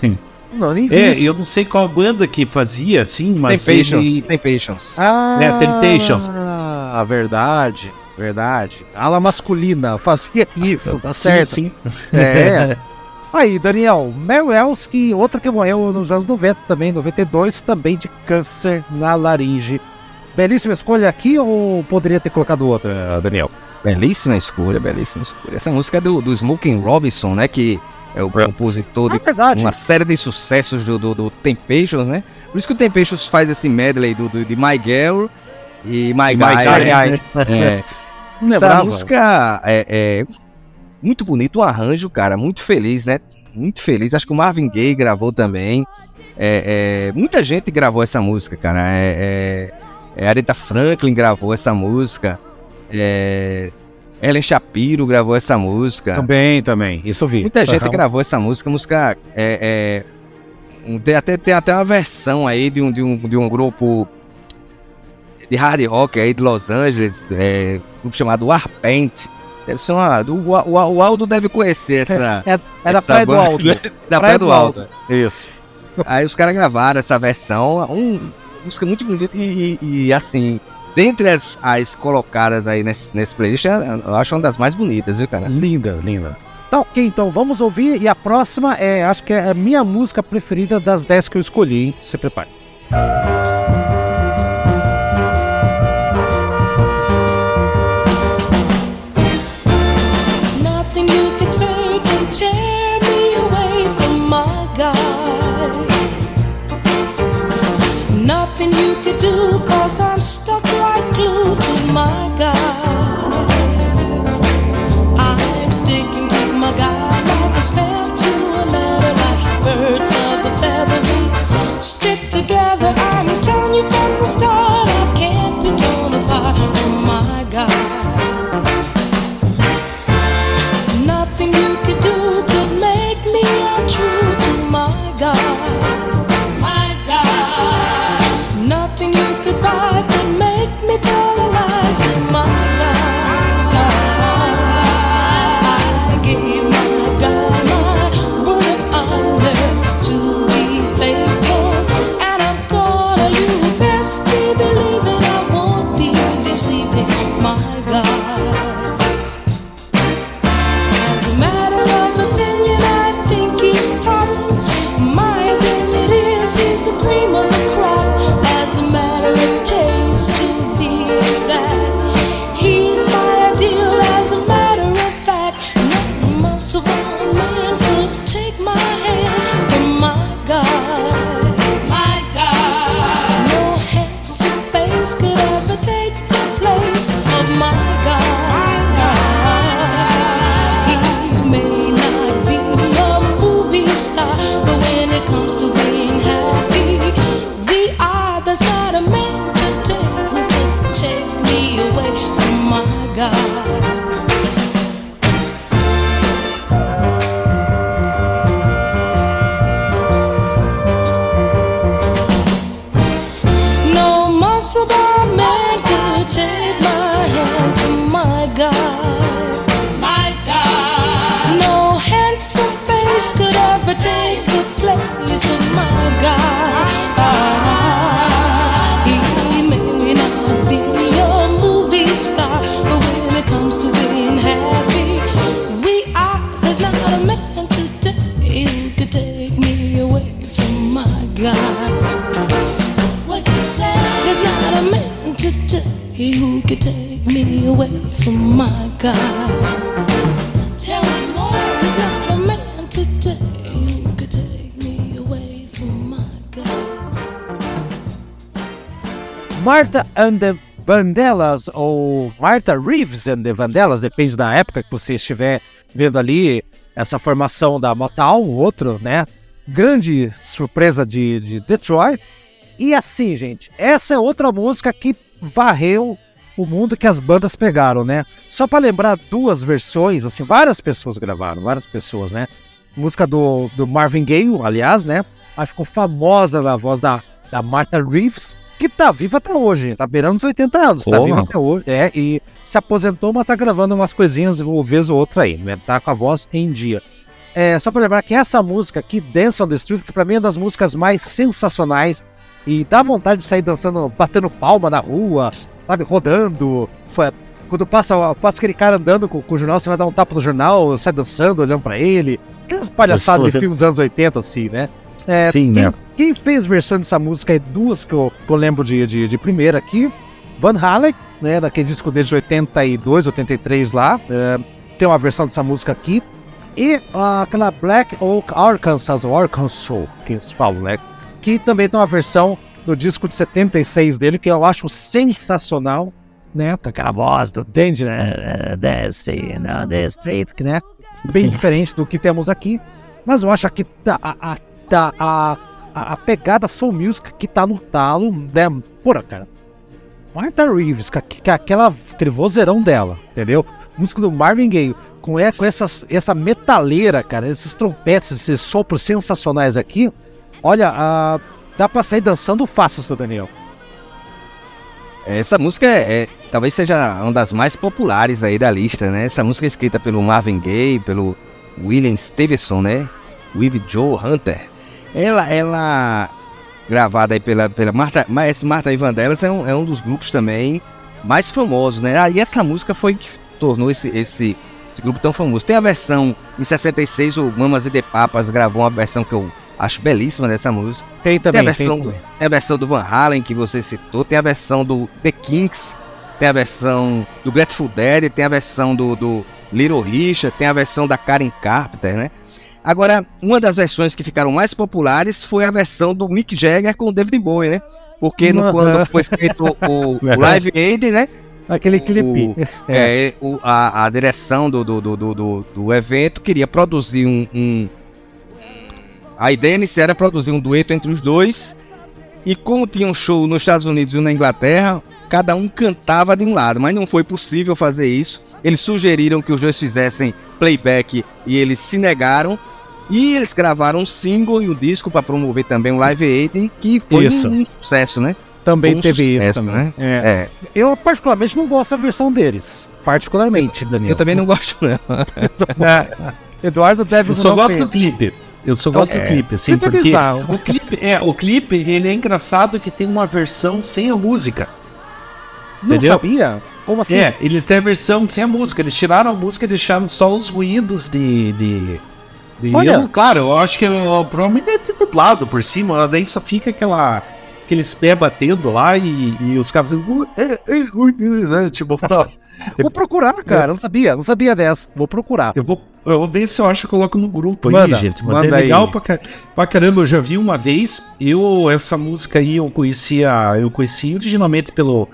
não, nem vi. É, isso. eu não sei qual banda que fazia assim, mas. Temptations. Ele... Temptations. Ah, é, Temptations. Ah, verdade. Verdade. Ala masculina, fazia isso, tá certo. Sim, sim. É. Aí, Daniel, Wells, outra que morreu nos anos 90 também, 92, também de câncer na laringe. Belíssima escolha aqui ou poderia ter colocado outra, Daniel? Belíssima escolha, belíssima escolha. Essa música é do, do Smoking Robinson, né? Que é o é. compositor de é uma série de sucessos do, do, do Temptations, né? Por isso que o Temptations faz esse medley do, do, de My Girl e My Guy. My Guy. Né? É. Essa música é, é, muito bonito, o arranjo, cara, muito feliz, né? Muito feliz. Acho que o Marvin Gaye gravou também. É, é, muita gente gravou essa música, cara. É, é, é Aretha Franklin gravou essa música. É, Ellen Shapiro gravou essa música. Também, também. Isso eu vi. Muita gente uhum. gravou essa música. Música. É, é, tem, até, tem até uma versão aí de um, de um, de um grupo de hard rock aí de Los Angeles, é, um grupo chamado Warpaint. Deve ser uma. O, o, o Aldo deve conhecer essa. É, é da Praia do Aldo. da Praia, do Aldo. Aldo. Isso. Aí os caras gravaram essa versão, um, música muito bonita e, e, e, assim, dentre as, as colocadas aí nesse, nesse playlist, eu acho uma das mais bonitas, viu, cara? Linda, linda. Tá ok, então vamos ouvir. E a próxima é, acho que é a minha música preferida das 10 que eu escolhi, hein? Se prepare. And the Vandellas, ou Martha Reeves and the Vandellas, depende da época que você estiver vendo ali essa formação da Motown, outro, né? Grande surpresa de, de Detroit. E assim, gente, essa é outra música que varreu o mundo que as bandas pegaram, né? Só para lembrar duas versões, assim, várias pessoas gravaram, várias pessoas, né? Música do, do Marvin Gaye, aliás, né? Aí ficou famosa na voz da, da Martha Reeves, que tá viva até hoje, tá beirando os 80 anos, tá viva até hoje, é, e se aposentou, mas tá gravando umas coisinhas, uma vez ou outra aí, né? Tá com a voz em dia. É, só pra lembrar que essa música aqui, Dance on the Street, que pra mim é uma das músicas mais sensacionais e dá vontade de sair dançando, batendo palma na rua, sabe, rodando. Foi, quando passa, passa aquele cara andando com, com, o jornal, você vai dar um tapa no jornal, sai dançando, olhando para ele. Aquelas palhaçadas de filme dos anos 80, assim, né? É, Sim, quem, né? Quem fez versão dessa música é duas que eu, que eu lembro de, de, de, primeira aqui. Van Halen, né, daquele disco desde 82, 83 lá. É, tem uma versão dessa música aqui. E uh, aquela Black Oak Arkansas, ou Arkansas, que eles falam, né? que também tem uma versão do disco de 76 dele, que eu acho sensacional, né? Com aquela voz do Danger, né? Dancing on the Street, né? Bem diferente do que temos aqui. Mas eu acho que tá, a, a, tá, a, a, a pegada soul music que tá no talo, né? Porra, cara. Martha Reeves, com, com aquela, aquele vozeirão dela, entendeu? Música do Marvin Gaye, com, é, com essas, essa metaleira, cara, esses trompetes, esses sopros sensacionais aqui. Olha, uh, dá pra sair dançando fácil, seu Daniel. Essa música é, é, talvez seja uma das mais populares aí da lista, né? Essa música é escrita pelo Marvin Gaye, pelo William Stevenson, né? With Joe Hunter. Ela, ela gravada aí pela, pela Marta, mas Marta e Vandellas é um, é um dos grupos também mais famosos, né? Ah, e essa música foi que tornou esse, esse, esse grupo tão famoso. Tem a versão em 66, o Mamas e The Papas gravou uma versão que eu Acho belíssima dessa música. Tem também. Tem a, versão, tem. tem a versão do Van Halen que você citou, tem a versão do The Kinks, tem a versão do Grateful Dead, tem a versão do, do Little Richard, tem a versão da Karen Carpenter, né? Agora, uma das versões que ficaram mais populares foi a versão do Mick Jagger com o David Bowie, né? Porque no, quando foi feito o, o Live Aid, né? Aquele clipe. é, o, a, a direção do, do, do, do, do evento queria produzir um, um a ideia inicial era produzir um dueto entre os dois, e como tinha um show nos Estados Unidos e na Inglaterra, cada um cantava de um lado, mas não foi possível fazer isso. Eles sugeriram que os dois fizessem playback e eles se negaram. E eles gravaram um single e um disco para promover também um Live Aid, que foi isso. Um, sucesso, né? Também um teve sucesso, isso. Também. Né? É. é. Eu, particularmente, não gosto da versão deles. Particularmente, Daniel. Eu também não gosto, não. é. Eduardo deve. Eu só gosto do clipe. Eu só gosto é, do clipe, assim, é porque bizarro. o clipe, é, o clipe, ele é engraçado que tem uma versão sem a música. Não entendeu? sabia? Como assim? É, eles têm a versão sem a música. Eles tiraram a música e deixaram só os ruídos de. de, de Olha, eu, claro, eu acho que eu, provavelmente deve ter dublado por cima, daí só fica aquela. Aqueles pés batendo lá e, e os caras fazendo. Né, tipo, Vou procurar, cara. Não sabia, não sabia dessa. Vou procurar. Eu vou, eu vou ver se eu acho que eu coloco no grupo manda, aí, gente. Mas é legal pra, pra, caramba. Eu já vi uma vez. Eu, essa música aí, eu conhecia. Eu conheci originalmente pelo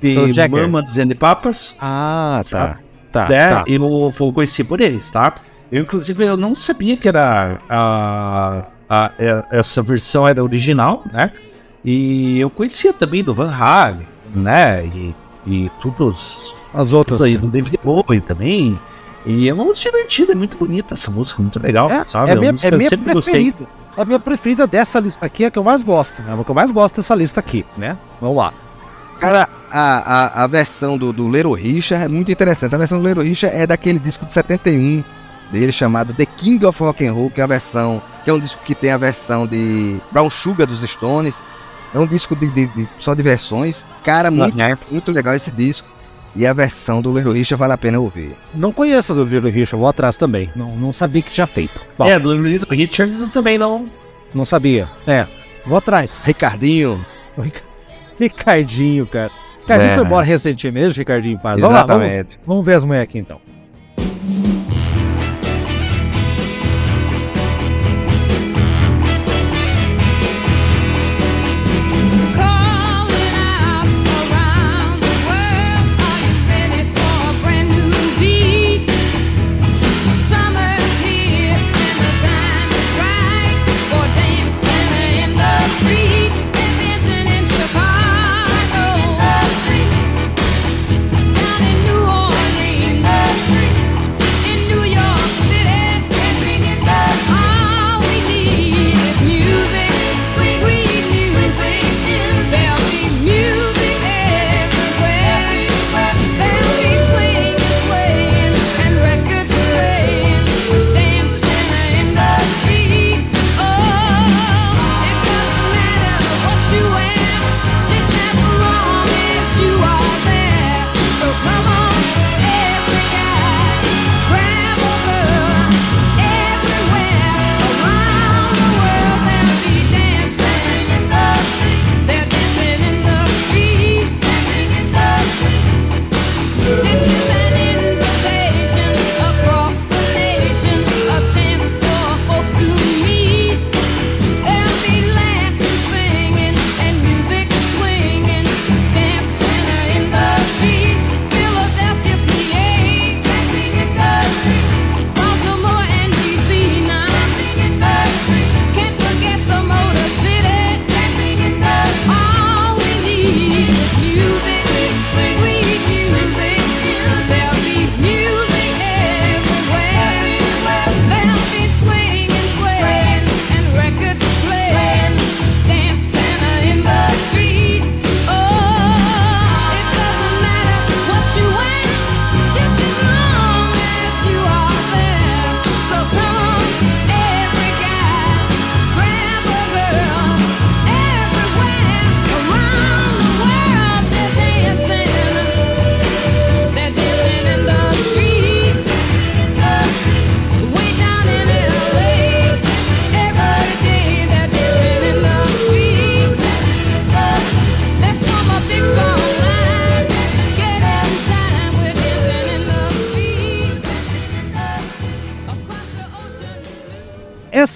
The Mamas and Papas. Ah, tá. Sabe? Tá, né? tá. Eu vou conhecer por eles, tá? Eu, inclusive, eu não sabia que era a, a, a, essa versão era original, né? E eu conhecia também do Van Halen, né? E, e todos as outras. Aí, do David Bowie também. E é uma música divertida, é muito bonita essa música, muito legal, é, sabe? É, minha, é minha preferida. Gostei. A minha preferida dessa lista aqui é a que eu mais gosto, né? A que eu mais gosto dessa lista aqui, né? Vamos lá. Cara, a, a, a versão do, do Lero Richard é muito interessante. A versão do Lero Richard é daquele disco de 71 dele chamado The King of Rock and Roll, que é a versão, que é um disco que tem a versão de Brown Sugar dos Stones. É um disco de, de, de só de versões. Cara, muito, muito legal esse disco. E a versão do Little Richard vale a pena ouvir. Não conheço do Little Richard, vou atrás também. Não, não sabia que tinha feito. Bom, é, do Little Richard eu também não. Não sabia. É, vou atrás. Ricardinho. Ricardinho, cara. Ricardinho é. foi embora recentemente, Ricardinho Paz. Vamos lá, vamos, vamos ver as mulheres aqui então.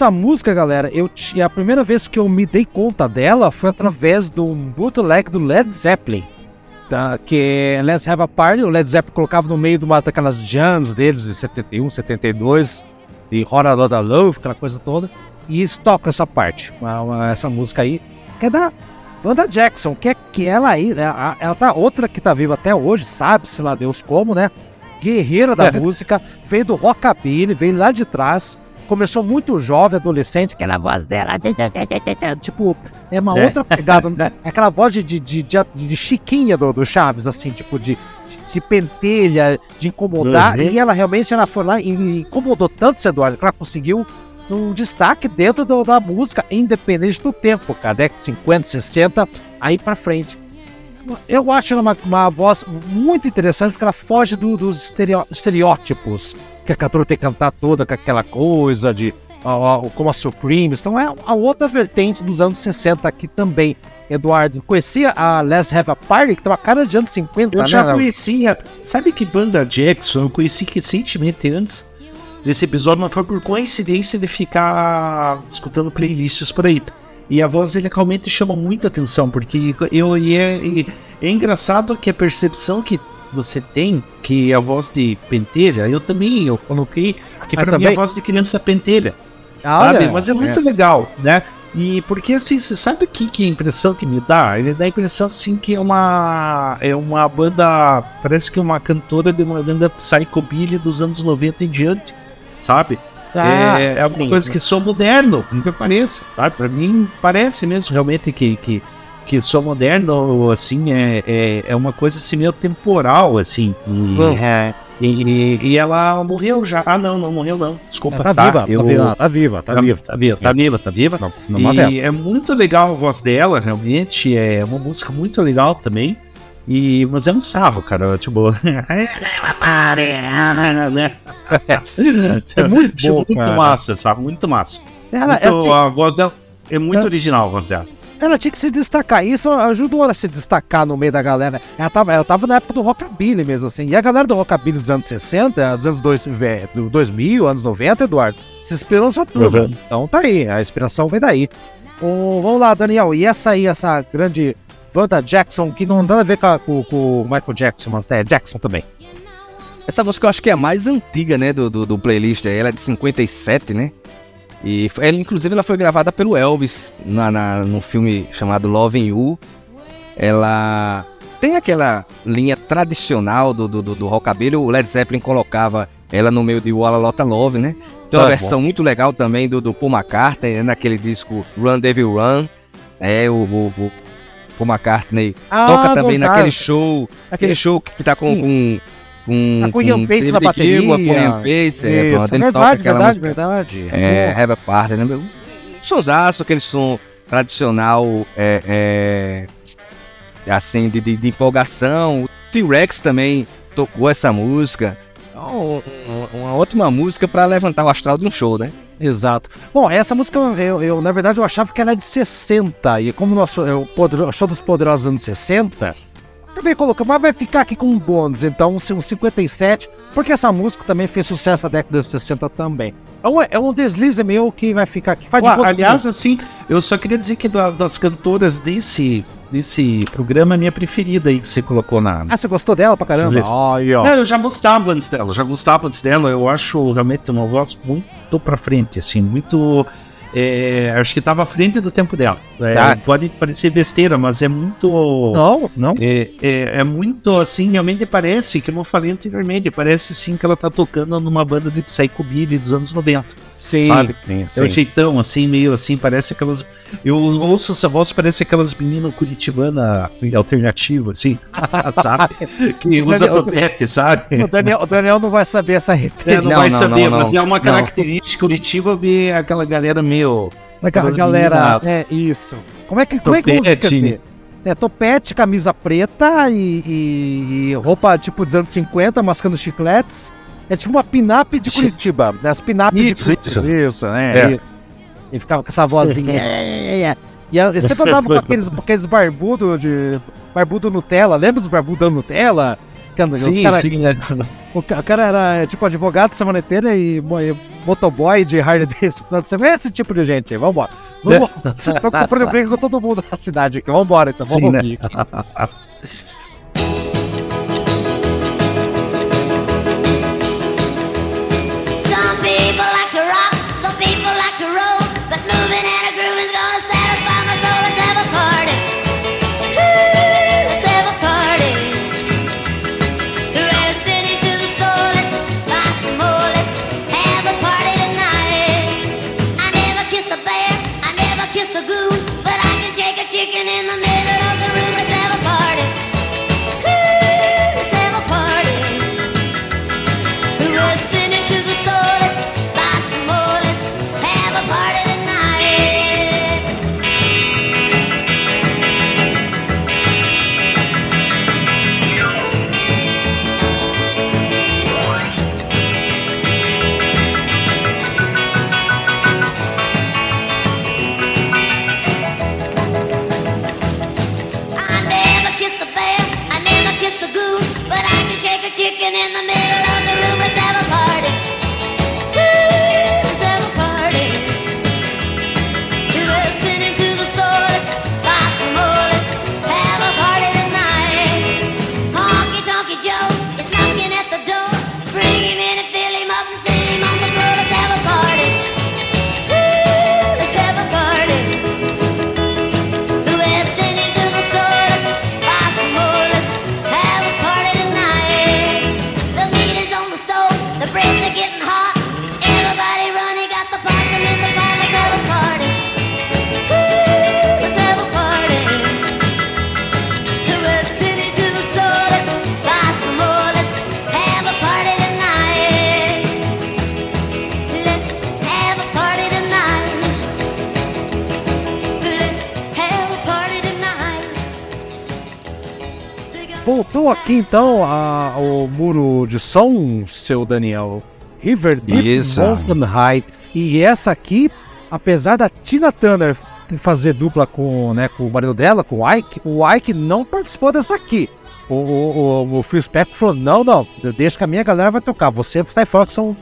Essa música, galera, eu a primeira vez que eu me dei conta dela foi através do bootleg do Led Zeppelin. Tá, que Let's Have a Party, o Led Zeppelin colocava no meio de uma daquelas jams deles de 71, 72, de Hora Loda Love, aquela coisa toda, e eles tocam essa parte, uma, uma, essa música aí, que é da Wanda Jackson, que é que ela aí, né, ela tá outra que tá viva até hoje, sabe-se lá Deus como, né? Guerreira da música, veio do rockabilly, veio lá de trás, começou muito jovem, adolescente, aquela voz dela, tipo, é uma é. outra pegada, né? aquela voz de, de, de, de chiquinha do, do Chaves, assim, tipo, de, de pentelha, de incomodar, uhum. e ela realmente ela foi lá e incomodou tanto esse Eduardo que ela conseguiu um destaque dentro do, da música, independente do tempo, cara, década 50, 60, aí pra frente. Eu acho ela uma, uma voz muito interessante porque ela foge do, dos estereótipos que a cantora tem que cantar toda com aquela coisa de como a Supremes. Então é a outra vertente dos anos 60 aqui também. Eduardo, conhecia a Let's Have a Party, que tava cara de anos 50, Eu né? já conhecia. Sabe que banda Jackson eu conheci recentemente antes desse episódio, mas foi por coincidência de ficar escutando playlists por aí. E a voz dele realmente chama muita atenção, porque eu, e é, e é engraçado que a percepção que você tem, que é a voz de pentelha, eu também eu coloquei que ah, para mim é a voz de criança pentelha. Ah, sabe? Mas é muito é. legal, né? E porque assim, você sabe o que, que a impressão que me dá? Ele dá a impressão assim que é uma é uma banda, parece que é uma cantora de uma banda psychobilly dos anos 90 em diante, sabe? Ah, é, é uma sim. coisa que sou moderno, que pareça, sabe? Para mim parece mesmo realmente que, que que sou moderno, assim, é, é, é uma coisa assim meio temporal, assim. E, uhum. e, e, ela morreu já. Ah, não, não morreu não. Desculpa. tá, tá, viva, eu... tá viva, tá viva, tá, tá viva. Tá viva, tá viva, tá viva. Não, não e é muito legal a voz dela, realmente. É uma música muito legal também. E, mas é um sarro, cara. Tipo. é muito bom. Muito cara. massa, sabe? Muito massa. Ela, muito, a voz dela é muito original, a voz dela. ela tinha que se destacar. Isso ajudou ela a se destacar no meio da galera. Ela tava, ela tava na época do rockabilly mesmo, assim. E a galera do rockabilly dos anos 60, dos anos 2000, anos 90, Eduardo, se inspirou nessa turma. Uhum. Então tá aí, a inspiração vem daí. Oh, vamos lá, Daniel. E essa aí, essa grande Wanda Jackson, que não tem nada a ver com, com o Michael Jackson, mas é Jackson também. Essa música eu acho que é a mais antiga, né, do, do, do playlist. Ela é de 57, né? E ela, inclusive ela foi gravada pelo Elvis na, na, no filme chamado Loving You. Ela tem aquela linha tradicional do, do, do, rockabilly. O Led Zeppelin colocava ela no meio de Walla Lotta Love, né? Tem uma ah, versão bom. muito legal também do, do Paul McCartney, né? naquele disco Run Devil Run. É, o, o, o Paul McCartney ah, toca também naquele show, aquele show que, que tá com, com com. A Cunham Pace na bateria. A Cunham Pace, é, pronto. Ele verdade, toca aquela verdade, música. Verdade. É, Have a Party, né? Um sonsaço, aquele som tradicional, é, é assim, de, de, de empolgação. O T-Rex também tocou essa música. Então, uma ótima música para levantar o astral de um show, né? Exato. Bom, essa música, eu, eu, na verdade, eu achava que era de 60. E como nós, eu, o Show dos Poderosos anos 60, Acabei colocando, mas vai ficar aqui com um bônus, então um 57, porque essa música também fez sucesso na década de 60 também. É um, é um deslize meu que vai ficar aqui. Faz Ué, aliás, assim, eu só queria dizer que das cantoras desse, desse programa, a minha preferida aí que você colocou na. Ah, você gostou dela pra caramba? Ai, ó. Não, eu já gostava antes dela, já gostava antes dela. Eu acho realmente uma voz muito pra frente, assim, muito é, acho que estava à frente do tempo dela. É, tá. Pode parecer besteira, mas é muito. Não, não. É, é, é, muito assim, realmente parece, que eu não falei anteriormente, parece sim que ela tá tocando numa banda de psychobilly dos anos 90. Sim, sabe? sim, sim. É um jeitão assim, meio assim, parece aquelas. Eu ouço essa voz, parece aquelas meninas curitibana alternativa, assim, sabe? Que usa topete, sabe? O Daniel, o Daniel não vai saber essa referência. É, não, não, vai não, saber, não, mas é uma característica Curitiba ver aquela galera meio. Aquela galera. É, isso. Como é que. Como é que música é, topete, camisa preta e, e, e, roupa tipo dos anos 50, mascando chicletes. É tipo uma pin-up de Curitiba. Né? As pin-up de Curitiba. Isso, né? É. E, e, ficava com essa vozinha. é, é, é. E eu sempre andava com aqueles, aqueles barbudos de. Barbudo Nutella. Lembra dos barbudos Nutella? Sim, cara, sim, né? O cara era tipo advogado semaneteira e, e motoboy de Harley Davidson. Esse tipo de gente aí, vambora. Vamos, tô comprando briga com todo mundo na cidade aqui. Vambora então, vamos sim, né? Aqui então a, o muro de som, seu Daniel. River Deep. E essa aqui, apesar da Tina Turner fazer dupla com, né, com o marido dela, com o Ike, o Ike não participou dessa aqui. O, o, o, o Phil Spector falou: não, não, deixa que a minha galera vai tocar. Você sai fora que são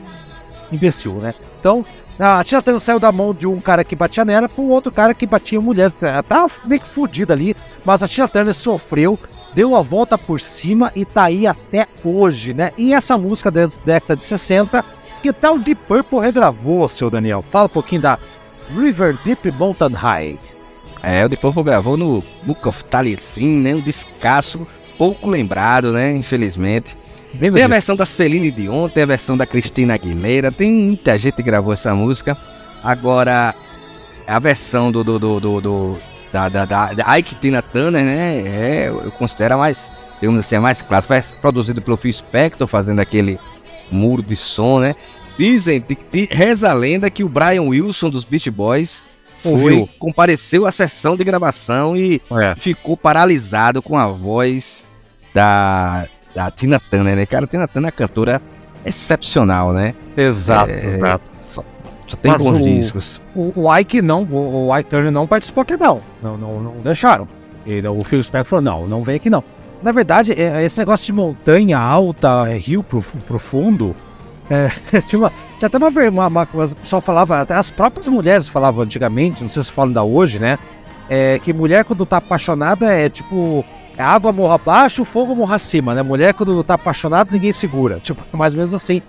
imbecil, né? Então, a Tina Turner saiu da mão de um cara que batia nela para um outro cara que batia mulher. Ela tava meio que fodida ali, mas a Tina Turner sofreu, deu a volta por cima e tá aí até hoje, né? E essa música da década de 60, que tal Deep Purple regravou, seu Daniel? Fala um pouquinho da River Deep Mountain High. É, o Deep Purple gravou no Book of Taliesin, né? Um descasso pouco lembrado, né? Infelizmente. Bem tem a versão da Celine Dion, tem a versão da Cristina Aguilera, tem muita gente que gravou essa música. Agora, a versão do, do, do, do, do da, da, da, da Ike Tina Turner, né? É, eu considero a mais, digamos assim, a mais clássica. Foi produzido pelo Phil Spector, fazendo aquele muro de som, né? Dizem, reza a lenda que o Brian Wilson dos Beach Boys foi, compareceu à sessão de gravação e é. ficou paralisado com a voz da, da Tina Turner, né? Cara, a Tina Turner é cantora excepcional, né? Exato, é, exato. Só, tem Mas bons o, discos. O, o Ike não, o, o Ike Turner não participou aqui não. Não, não, não deixaram. E o Phil Spector falou, não, não vem aqui não. Na verdade, é, esse negócio de montanha alta, é, rio profundo, é, tinha, uma, tinha até uma, uma, uma, o pessoal falava, até as próprias mulheres falavam antigamente, não sei se falam da hoje, né? É, que mulher quando tá apaixonada é tipo, é água morra abaixo, fogo morra acima, né? Mulher quando tá apaixonada ninguém segura, tipo, mais ou menos assim.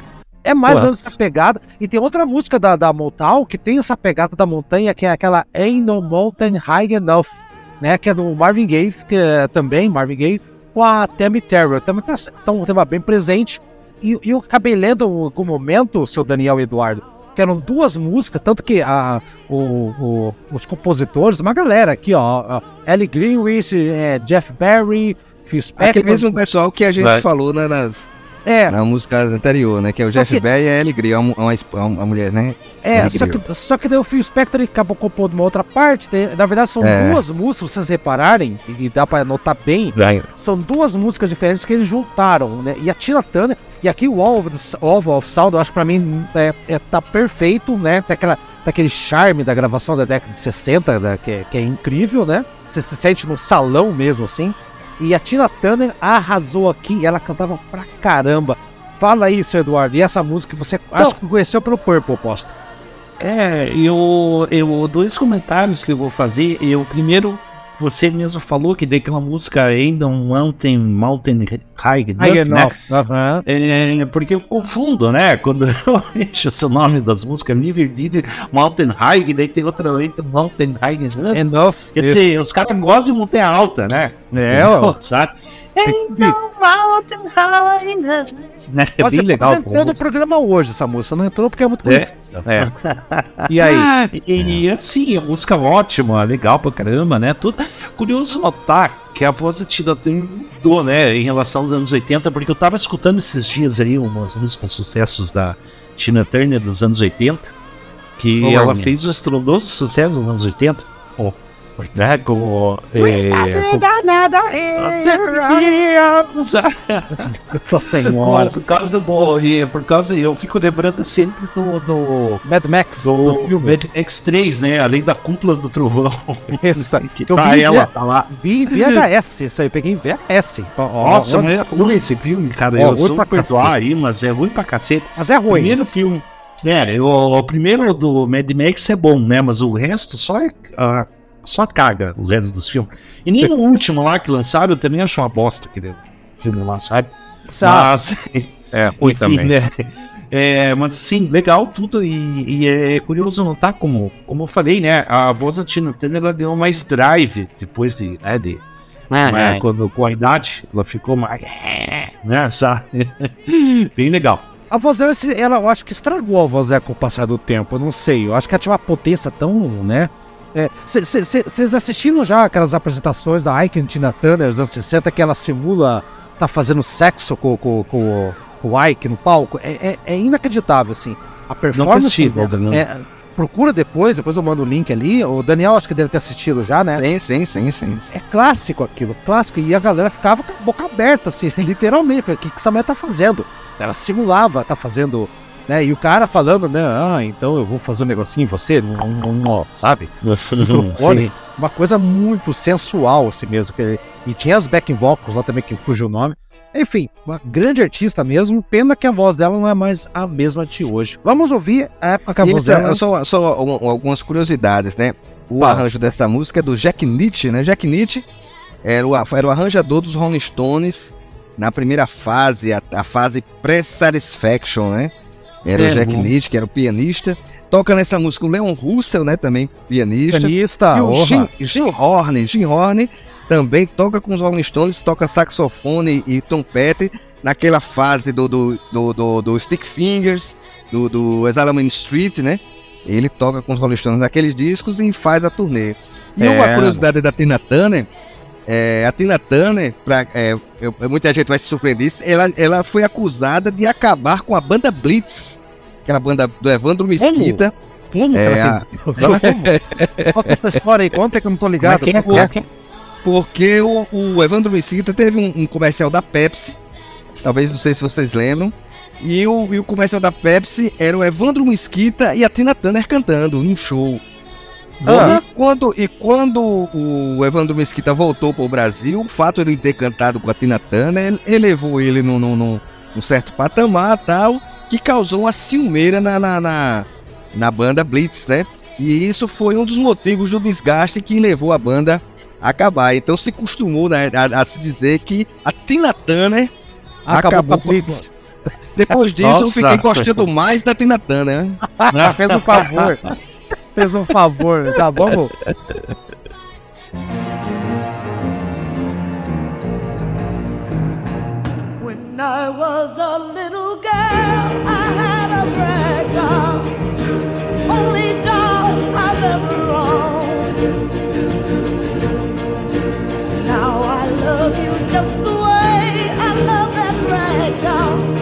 É mais ou menos essa pegada. E tem outra música da, da Motown que tem essa pegada da montanha, que é aquela Ain't No Mountain High Enough, né? Que é do Marvin Gaye, que é também Marvin Gaye, com a Tammy Terrell. Também tá, tá um tema bem presente. E, e eu acabei lendo em algum momento, seu Daniel Eduardo, que eram duas músicas, tanto que a, o, o, os compositores, uma galera aqui, ó, Ellie Greenwich, é, Jeff Barry, Phil Spector... Aquele mesmo pessoal que a gente Vai. falou né, nas, é. Na música anterior, né? Que é o Jeff que... Beck e a Ellie Gray, uma, uma, uma, mulher, né? É, só que, só que daí o Phil Spector acabou compondo uma outra parte. Na verdade, são é. duas músicas, se vocês repararem, e dá pra notar bem. Vai. São duas músicas diferentes que eles juntaram, né? E a Tina Turner, e aqui o All of, Sound, eu acho que pra mim é, é, tá perfeito, né? Tem, aquela, tem aquele charme da gravação da década de 60, né? que, que é incrível, né? Você se sente no salão mesmo, assim. E a Tina Turner arrasou aqui, ela cantava pra caramba. Fala isso, Eduardo. E essa música você então, acho que conheceu pelo Purple, posto. É, eu, eu dois comentários que eu vou fazer. Eu primeiro você mesmo falou que daquela música ainda um Mountain, Mountain High Enough, né? Uhum. É, porque eu confundo, né? Quando eu encho o nome das músicas, River Did Mountain High, daí tem outra Mountain High Enough. enough. Quer dizer, os caras gostam de montanha alta, né? É, ó. Sabe? Mountain High Enough. Né? É bem legal. Entrou no programa hoje essa música, não entrou porque é muito é. conhecida. É. é. E aí? Ah, e, assim, a música ótima, legal pra caramba, né? Tudo. Curioso notar que a voz da Tina mudou, né, em relação aos anos 80, porque eu tava escutando esses dias aí umas músicas sucessos da Tina Turner dos anos 80, que oh, ela fez o estrondoso sucesso nos anos 80. Oh, né, com, é, Nossa senhora. Por causa do. Por causa. Eu fico lembrando sempre do. do Mad Max. Do, do Mad Max 3, né? Além da cúpula do trovão. Isso que eu tá vi, ela, tá lá. Vi VHS, isso aí, peguei em VHS. Nossa, mas é ruim esse filme, cara. Ó, eu sou perdoar aí, mas é ruim pra cacete. Mas é ruim. Primeiro filme. É, o, o, primeiro do Mad Max é bom, né? Mas o resto só é uh, só caga o resto dos filmes. E nem o último lá que lançaram eu também achou uma bosta aquele filme lá, sabe? Mas, é, ruim enfim, também. Né? É, mas assim, legal tudo e, e, é curioso notar como, como eu falei, né? A voz da Tina Turner ela deu mais drive depois de, né, de ah, né, quando com a idade ela ficou mais, né, sabe? Bem legal. A voz dela, ela, eu acho que estragou a voz dela com o passar do tempo, eu não sei. Eu acho que ela tinha uma potência tão, né? Vocês é, assistiram já aquelas apresentações da Ike Tina Turner dos anos 60 que ela simula tá fazendo sexo com, com, com, com o Ike no palco? É, é, é inacreditável, assim. A performance. Assisti, é, procura depois, depois eu mando o link ali. O Daniel acho que deve ter assistido já, né? Sim, sim, sim, sim. É clássico aquilo, clássico. E a galera ficava com a boca aberta, assim, literalmente. O que, que essa mulher tá fazendo? Ela simulava, tá fazendo Né? E o cara falando, né? Ah, então eu vou fazer um negocinho em você, um, um, um, sabe? Uma coisa muito sensual, assim mesmo. E tinha as backing vocals lá também, que fugiu o nome. Enfim, uma grande artista mesmo. Pena que a voz dela não é mais a mesma de hoje. Vamos ouvir a época que a voz dela. Só, só algumas curiosidades, né? O arranjo dessa música é do Jack Nietzsche, né? Jack Nietzsche era o, era o arranjador dos Rolling Stones na primeira fase, a, a fase pré-satisfaction, né? Era é, o Jack Nietzsche, que era o pianista. Toca nessa música o Leon Russell, né? Também pianista. Pianista, E o Jim, Jim Horn. Jim Horn também toca com os Rolling Stones, toca saxofone e trompete naquela fase do, do, do, do, do Stick Fingers, do, do Exalament Street, né? Ele toca com os Rolling Stones naqueles discos e faz a turnê. E é. uma curiosidade da Tina Turner, é, a Tina Turner, pra, é, eu, muita gente vai se surpreender, ela, ela foi acusada de acabar com a banda Blitz, aquela banda do Evandro Mesquita. Como? é, ela fez? Como? Conta essa história aí, conta que eu não tô ligado. Quem é, quem é, quem é? Porque o, o Evandro Mesquita teve um, um, comercial da Pepsi, talvez não sei se vocês lembram, e o, e o comercial da Pepsi era o Evandro Mesquita e a Tina Turner cantando num show. Ah. E, quando, e quando o Evandro Mesquita voltou para o Brasil, o fato de ele ter cantado com a Tina Turner elevou ele num, num, num certo patamar tal, que causou uma ciumeira na, na, na, na banda Blitz, né? E isso foi um dos motivos do desgaste que levou a banda a acabar. Então se costumou né, a, a, se dizer que a Tina Turner acabou, acabou com Depois disso Nossa. eu fiquei gostando mais da Tina Turner. Né? Fez um favor. Fez um favor, tá bom? When I was a little girl, I had a rag doll. Only doll I've ever owned. Now I love you just the way I love that rag doll.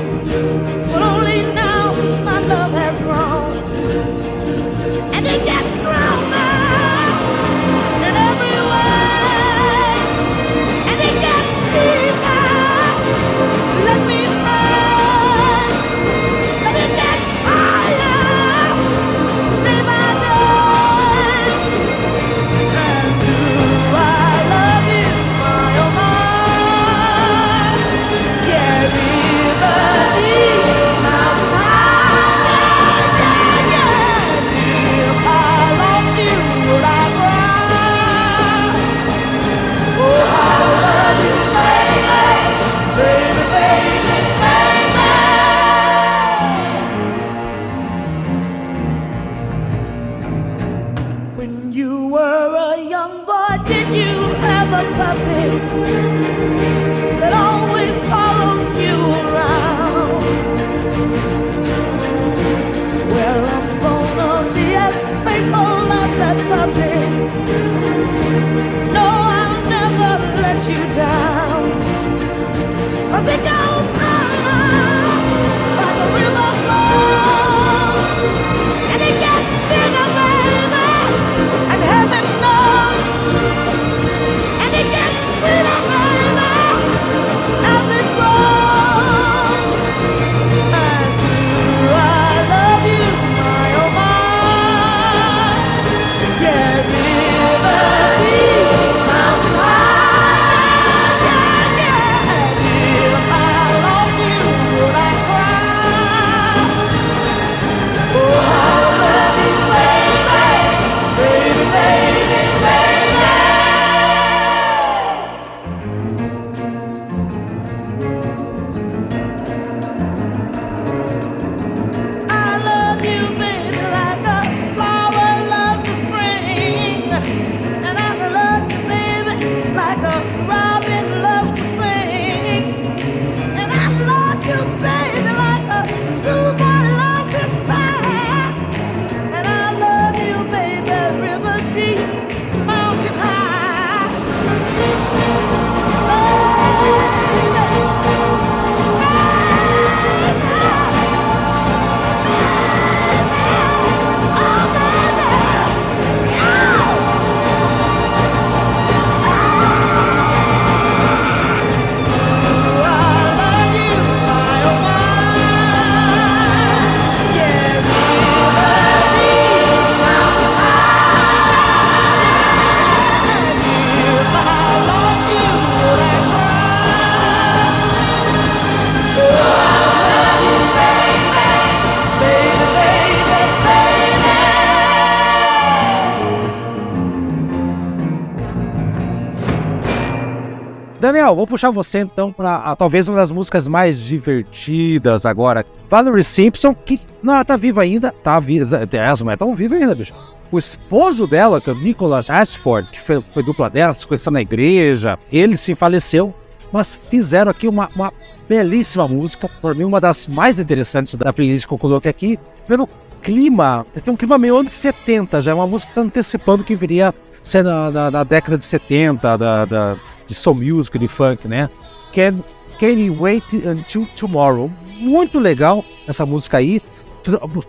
Vou puxar você então para talvez uma das músicas mais divertidas agora. Valerie Simpson, que não, ela tá viva ainda, tá viva, as mulheres tão viva ainda, bicho. O esposo dela, que é o Nicholas Ashford, que foi, foi dupla dela, se conheceu na igreja, ele se faleceu, mas fizeram aqui uma, uma belíssima música, por mim uma das mais interessantes da playlist que eu coloquei aqui, pelo clima, tem um clima meio anos 70, já é uma música que tá antecipando que viria ser na, na, na, década de 70, da, da, de soul music, de funk, né? Can, can you wait until tomorrow? Muito legal essa música aí.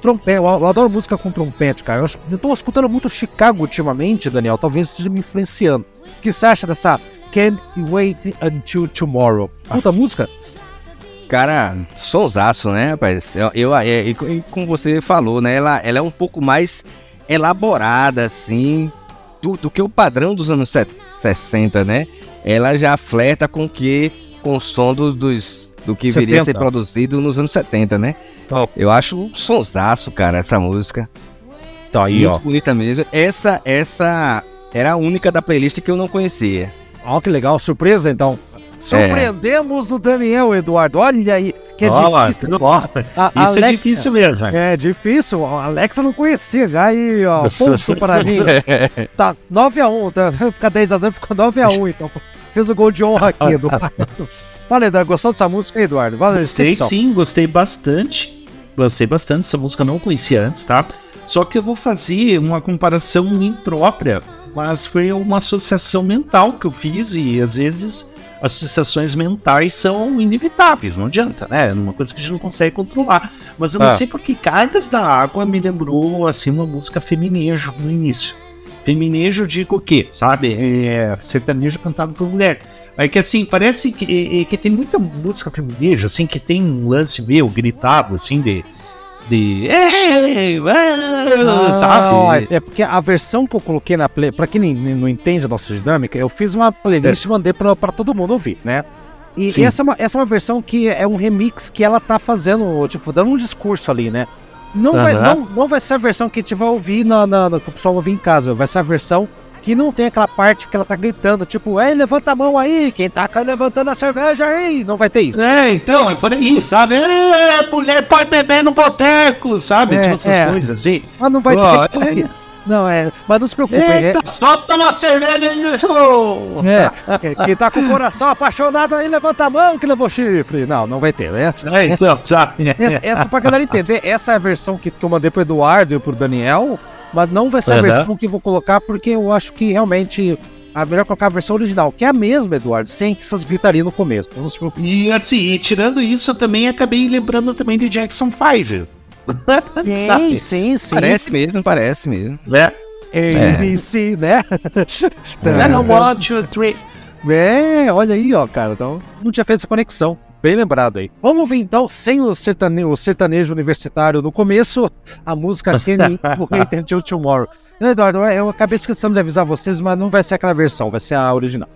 Trompete, eu adoro música com trompete, cara. Eu, tô escutando muito Chicago ultimamente, Daniel. Talvez esteja me influenciando. O que você acha dessa Can You Wait Until Tomorrow? Puta música? Cara, sonsaço, né, rapaz? Eu, eu, é, como você falou, né? Ela, ela é um pouco mais elaborada, assim, do, do que o padrão dos anos 60, né? Ela já flerta com que com o som do, dos, do que 70. viria a ser produzido nos anos 70, né? Top. Eu acho um sonsaço, cara, essa música. Tá aí, Muito ó. bonita mesmo. Essa, essa era a única da playlist que eu não conhecia. Ó, que legal, surpresa então. Surpreendemos é. o Daniel, Eduardo. Olha aí, que é Olá, difícil. A, Isso é Alexa, é difícil mesmo. É difícil. A Alexa não conhecia. Aí, ó, ponto para mim. Tá 9x1. Tá, fica 10x0, ficou 9x1. Então, fez o gol de honra aqui, Eduardo. Fala, Eduardo, gostou dessa música, Eduardo? Valeu, gostei então. sim, gostei bastante. Gostei bastante. Essa música eu não conhecia antes, tá? Só que eu vou fazer uma comparação imprópria, mas foi uma associação mental que eu fiz e às vezes associações mentais são inevitáveis, não adianta, né? É uma coisa que a gente não consegue controlar. Mas eu não ah. sei porque Cargas da Água me lembrou, assim, uma música feminejo no início. Feminejo, digo o quê? Sabe? É sertanejo cantado por mulher. É que assim, parece que, é, que tem muita música femineja, assim, que tem um lance meio gritado, assim, de de. Ah, sabe? É porque a versão que eu coloquei na play, pra quem não entende a nossa dinâmica, eu fiz uma playlist é. e mandei pra, pra todo mundo ouvir, né? E, e, essa, é uma, essa é uma versão que é um remix que ela tá fazendo, tipo, dando um discurso ali, né? Não, vai, não, não vai ser a versão que a gente vai ouvir na, na, na, que o pessoal ouvir em casa, vai ser a versão que não tem aquela parte que ela tá gritando, tipo, ei, levanta a mão aí, quem tá levantando a cerveja aí, não vai ter isso. É, então, é por aí, sabe? É, mulher pode beber no boteco, sabe? É, tipo essas é. coisas assim. Mas não vai oh, ter. É. Não, é. Mas não se preocupe. Eita, é... Solta uma cerveja aí, É. Quem tá com o coração apaixonado aí, levanta a mão que levou chifre. Não, não vai ter, né? É, então, sabe? Essa, essa, pra galera entender, essa é a versão que, que eu mandei pro Eduardo e pro Daniel mas não vai ser uhum. a versão que eu vou colocar, porque eu acho que realmente a melhor colocar a versão original, que é a mesma, Eduardo, sem essas gritarias no começo. Não se E assim, tirando isso, eu também acabei lembrando também de Jackson 5. sim, sim, sim. Parece mesmo, parece mesmo. É. ABC, é. né? I don't want you three. É, olha aí, ó, cara. Então, não tinha feito essa conexão. Bem lembrado aí. Vamos ver então, sem o sertanejo, o sertanejo universitário no começo, a música Kenny Wait Until Tomorrow. Eduardo, eu acabei esquecendo de avisar vocês, mas não vai ser aquela versão, vai ser a original.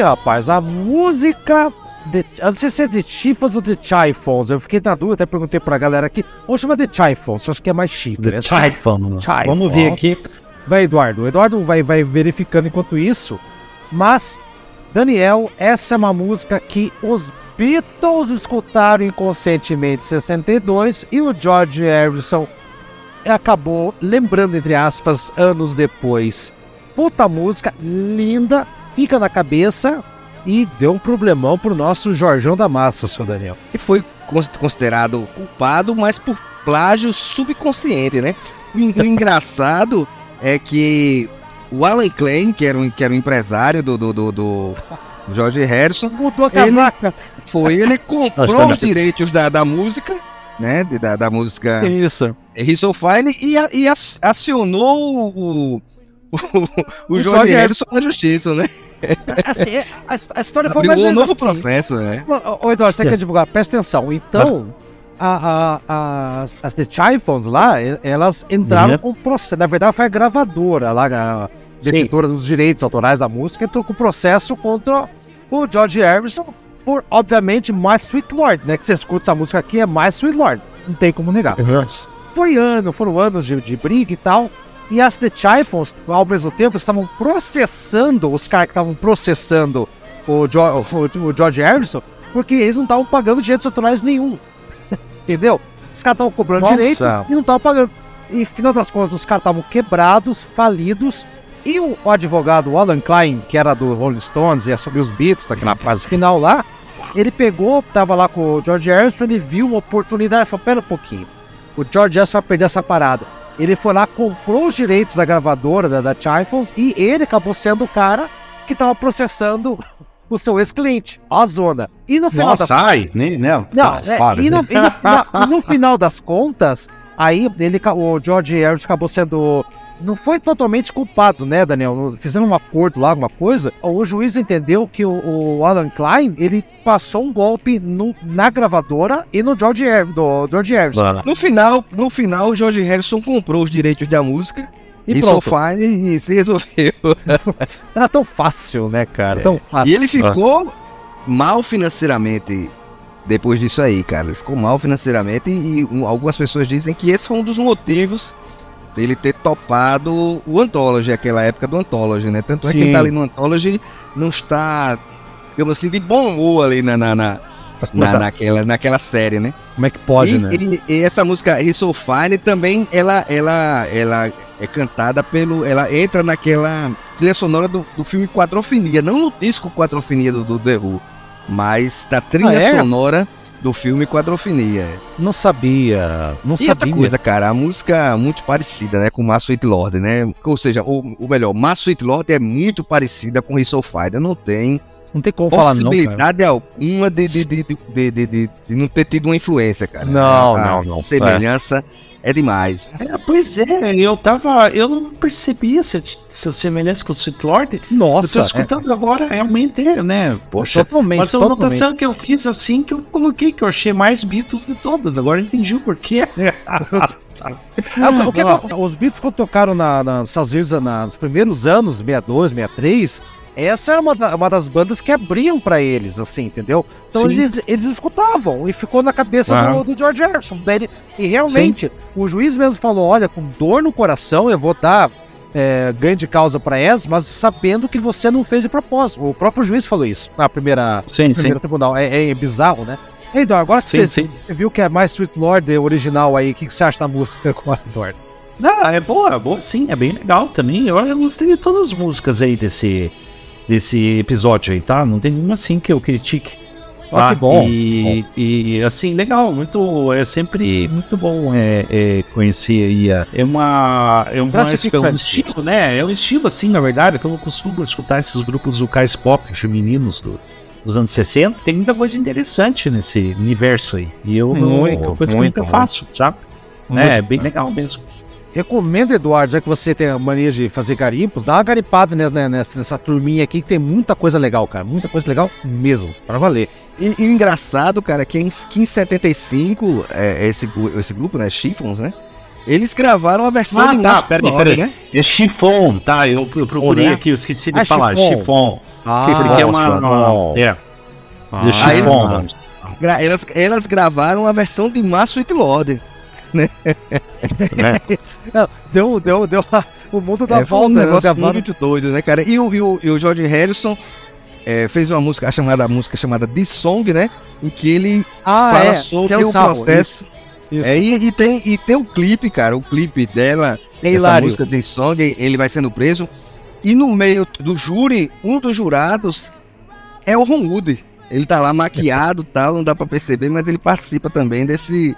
Rapaz, a música. De, eu não sei se é de Chifas ou de Chifons. Eu fiquei na dúvida, até perguntei pra galera aqui. Vamos chamar de Chifons, acho que é mais chique. The né? Typhon. Vamos ver aqui. Vai, Eduardo. O Eduardo vai, vai verificando enquanto isso. Mas, Daniel, essa é uma música que os Beatles escutaram inconscientemente em 62 e o George Harrison acabou lembrando, entre aspas, anos depois. Puta música, linda, fica na cabeça e deu um problemão pro nosso Jorjão da Massa, seu Daniel. E foi cons- considerado culpado, mas por plágio subconsciente, né? O, en- o engraçado é que o Alan Klein, que era um, que era um empresário do, do, do, do George Harrison, Mudou a Ele- casaca. foi, ele comprou os direitos da, da música, né? Da, da música Isso. So Fine e, e ac- acionou o, o, o, George Harrison na justiça, né? Assim, a, a história foi mais um novo assim. processo, né? Ô, ô, Eduardo, você quer divulgar? Presta atenção. Então, a, a, as, as The Typhons lá, elas entraram Uhum. com processo. Na verdade, foi a gravadora lá, a detentora dos direitos autorais da música, entrou com processo contra o George Harrison por, obviamente, My Sweet Lord, né? Que você escuta essa música aqui, é My Sweet Lord. Não tem como negar. Foi ano, foram anos de, de briga e tal. E as The Typhons, ao mesmo tempo, estavam processando, os caras que estavam processando o, Jo- o- o George Harrison, porque eles não estavam pagando direitos autorais nenhum. Entendeu? Os caras estavam cobrando Nossa. direito e não estavam pagando. E, final das contas, os caras estavam quebrados, falidos. E o, o advogado Alan Klein, que era do Rolling Stones e assumiu os Beatles aqui na fase final lá, ele pegou, tava lá com o George Harrison, ele viu uma oportunidade e falou: pera um pouquinho, o George Harrison vai perder essa parada. Ele foi lá, comprou os direitos da gravadora, da, da Typhons, e ele acabou sendo o cara que tava processando o seu ex-cliente, a zona. E no final das Nossa, ai, nem, né? não, Tá, é, para. e, no, e no- na- no final das contas, aí ele, o George Harris acabou sendo. Não foi totalmente culpado, né, Daniel? Fizeram um acordo lá, alguma coisa. O juiz entendeu que o, o Alan Klein ele passou um golpe no- na gravadora e no George, Har- do George Harrison. No final, no final, o George Harrison comprou os direitos da música. E So pronto. Fine e se resolveu. Era tão fácil, né, cara? Tão E fácil. ele ficou mal financeiramente depois disso aí, cara. Ele ficou mal financeiramente e um, algumas pessoas dizem que esse foi um dos motivos dele ter topado o Anthology, aquela época do Anthology, né? Tanto é que Sim. quem tá ali no Anthology não está, digamos assim, de bom humor ali na, na, na, na- naquela, naquela série, né? Como é que pode, e, né? e- e essa música He's So Fine também, ela, ela, ela é cantada pelo. Ela entra naquela trilha sonora do, do filme Quadrofinia, não no disco Quadrofinia do, do The Who, mas da trilha Ah, é? sonora do filme Quadrofinia. Não sabia, não E outra sabia. coisa, cara, a música é muito parecida, né, com Mass Sweet Lord, né? Ou seja, o, o melhor, Mass Sweet Lord é muito parecida com Soul Fighter. Não tem Não tem como falar não, possibilidade alguma de, de, de, de, não ter tido uma influência, cara. Não, não, não. semelhança é, demais. É, pois é, eu tava. Eu não percebi essa, essa semelhança com o Sweet Lord. Eu tô Nossa, é, escutando agora, realmente é, né? Poxa. totalmente, Mas a totalmente. anotação que eu fiz assim, que eu coloquei, que eu achei mais Beatles de todas. Agora eu entendi o porquê. Ah, o que que- os Beatles quando tocaram na, na, nos Estados Unidos na- nos primeiros anos, 62, 63, essa era uma, da- uma das bandas que abriam pra eles, assim, entendeu? Então Sim. eles, eles escutavam e ficou na cabeça do, do George Harrison. Daí e realmente, o juiz mesmo falou: olha, com dor no coração, eu vou dar é, ganho de causa pra eles, mas sabendo que você não fez de propósito. O próprio juiz falou isso na primeira, Sim, sim. primeira tribunal. É, é bizarro, né? Ei, Dor, agora que Sim, você, sim. viu que é mais Sweet Lord original aí, o que, que você acha da música com a Dor? Não, é boa, boa sim, é bem legal também. Eu já gostei de todas as músicas aí desse, desse episódio aí, tá? Não tem nenhuma assim que eu critique. Ah, que bom. E, e, assim, legal, muito. É sempre muito bom é, é, conhecer aí. a- É uma. É um, é um estilo, né? É um estilo, assim, na verdade, que eu não costumo escutar esses grupos vocais pop femininos do, dos anos 60. Tem muita coisa interessante nesse universo aí. E eu não. Muito, é uma coisa muito, que eu nunca faço, sabe? Muito. É, bem legal mesmo. Recomendo, Eduardo, já que você tem a mania de fazer garimpos, dá uma garimpada né, né, nessa, nessa turminha aqui que tem muita coisa legal, cara. Muita coisa legal mesmo, pra valer. E, e o engraçado, cara, que em, que em 75, é, esse, esse grupo, né, Chiffons, né? Eles gravaram a versão Ah, de tá, peraí, peraí. né? É chifon, tá? Eu, eu procurei né? aqui, eu esqueci de Ah, falar. chifon. Chifon. Ah, Porque é uma. chifon. é, Ah, eles- elas, elas gravaram a versão de Master Lord. né? Deu, deu, deu. O mundo dá É, foi volta, um né? negócio Gravaram- muito doido, né, cara? E o, e o, e o George Harrison é, fez uma música, a chamada a música chamada The Song, né? Em que ele Ah, fala é, sobre é o o processo. Isso. É, e, e tem, e tem o clipe, cara, o clipe dela, É essa música The Song, ele vai sendo preso. E no meio do júri, um dos jurados é o Ron Wood. Ele tá lá maquiado e tal, não dá pra perceber, mas ele participa também desse,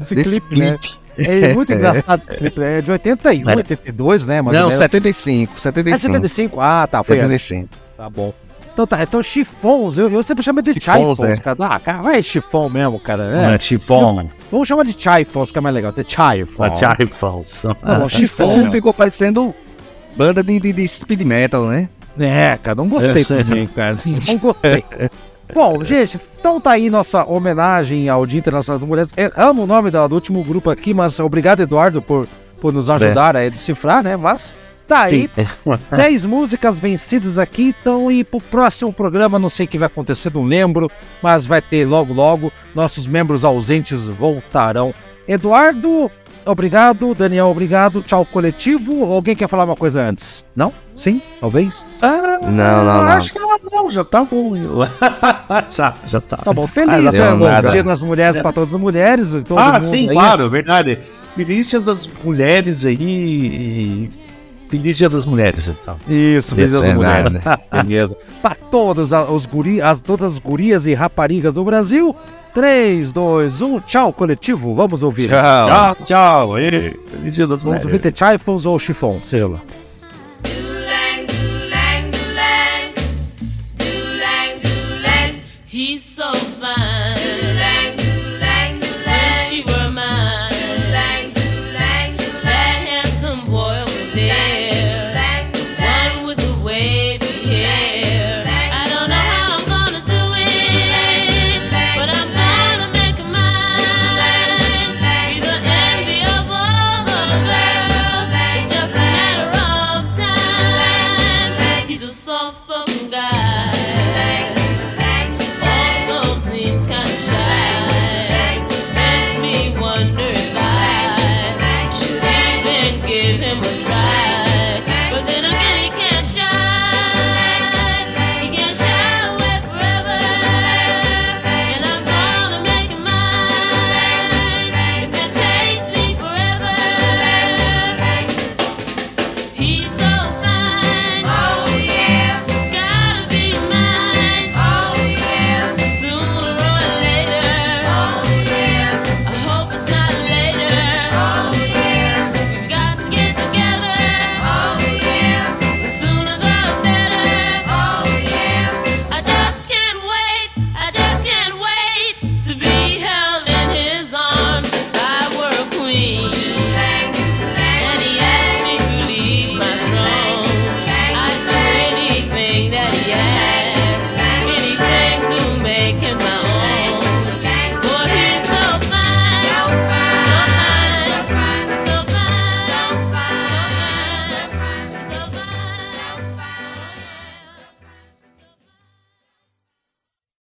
Esse desse clipe, né? clipe. É muito engraçado esse clipe. É de 81, É. 82, né? mais ou Não, menos. 75, É 75. 75? Ah, tá. Foi antes. 75. Tá bom. Então tá, então chifons, eu, eu sempre chamo de Chifons, chifons, é. cara. Ah, cara, vai chifão mesmo, cara. né? É, chifon. Vamos chamar de chifons, que é mais legal. De chifons. Chifon. Tá bom, chifão. Chifão ficou parecendo banda de, de, de speed metal, né? É, cara, não gostei É, também, cara. Não gostei. Bom, gente, então tá aí nossa homenagem ao Dia Internacional das Mulheres. Eu amo o nome da- do último grupo aqui, mas obrigado, Eduardo, por, por nos ajudar a decifrar, né? Mas tá aí, Sim. 10 músicas vencidas aqui, então e pro próximo programa, não sei o que vai acontecer, não lembro, mas vai ter logo logo, nossos membros ausentes voltarão. Eduardo, obrigado, Daniel, obrigado, tchau coletivo, alguém quer falar uma coisa antes? Não? Sim? Talvez? Ah, Não, não, não. Acho que não, não, já tá bom. já, já tá. Tá bom, Ah, feliz, não né? deu Bom. Dia das Mulheres para todas as mulheres, todo ah, mundo sim, aí. claro, verdade. Feliz dia das mulheres aí. e Feliz dia das mulheres então. Isso, feliz Dia das mulheres. Beleza. Para todos os guri, as, todas as gurias e raparigas do Brasil, 3, 2, 1, tchau coletivo, vamos ouvir. Tchau. Tchau, tchau. E, feliz dia das Vamos ouvir The Chifons ou Chifon, sei lá.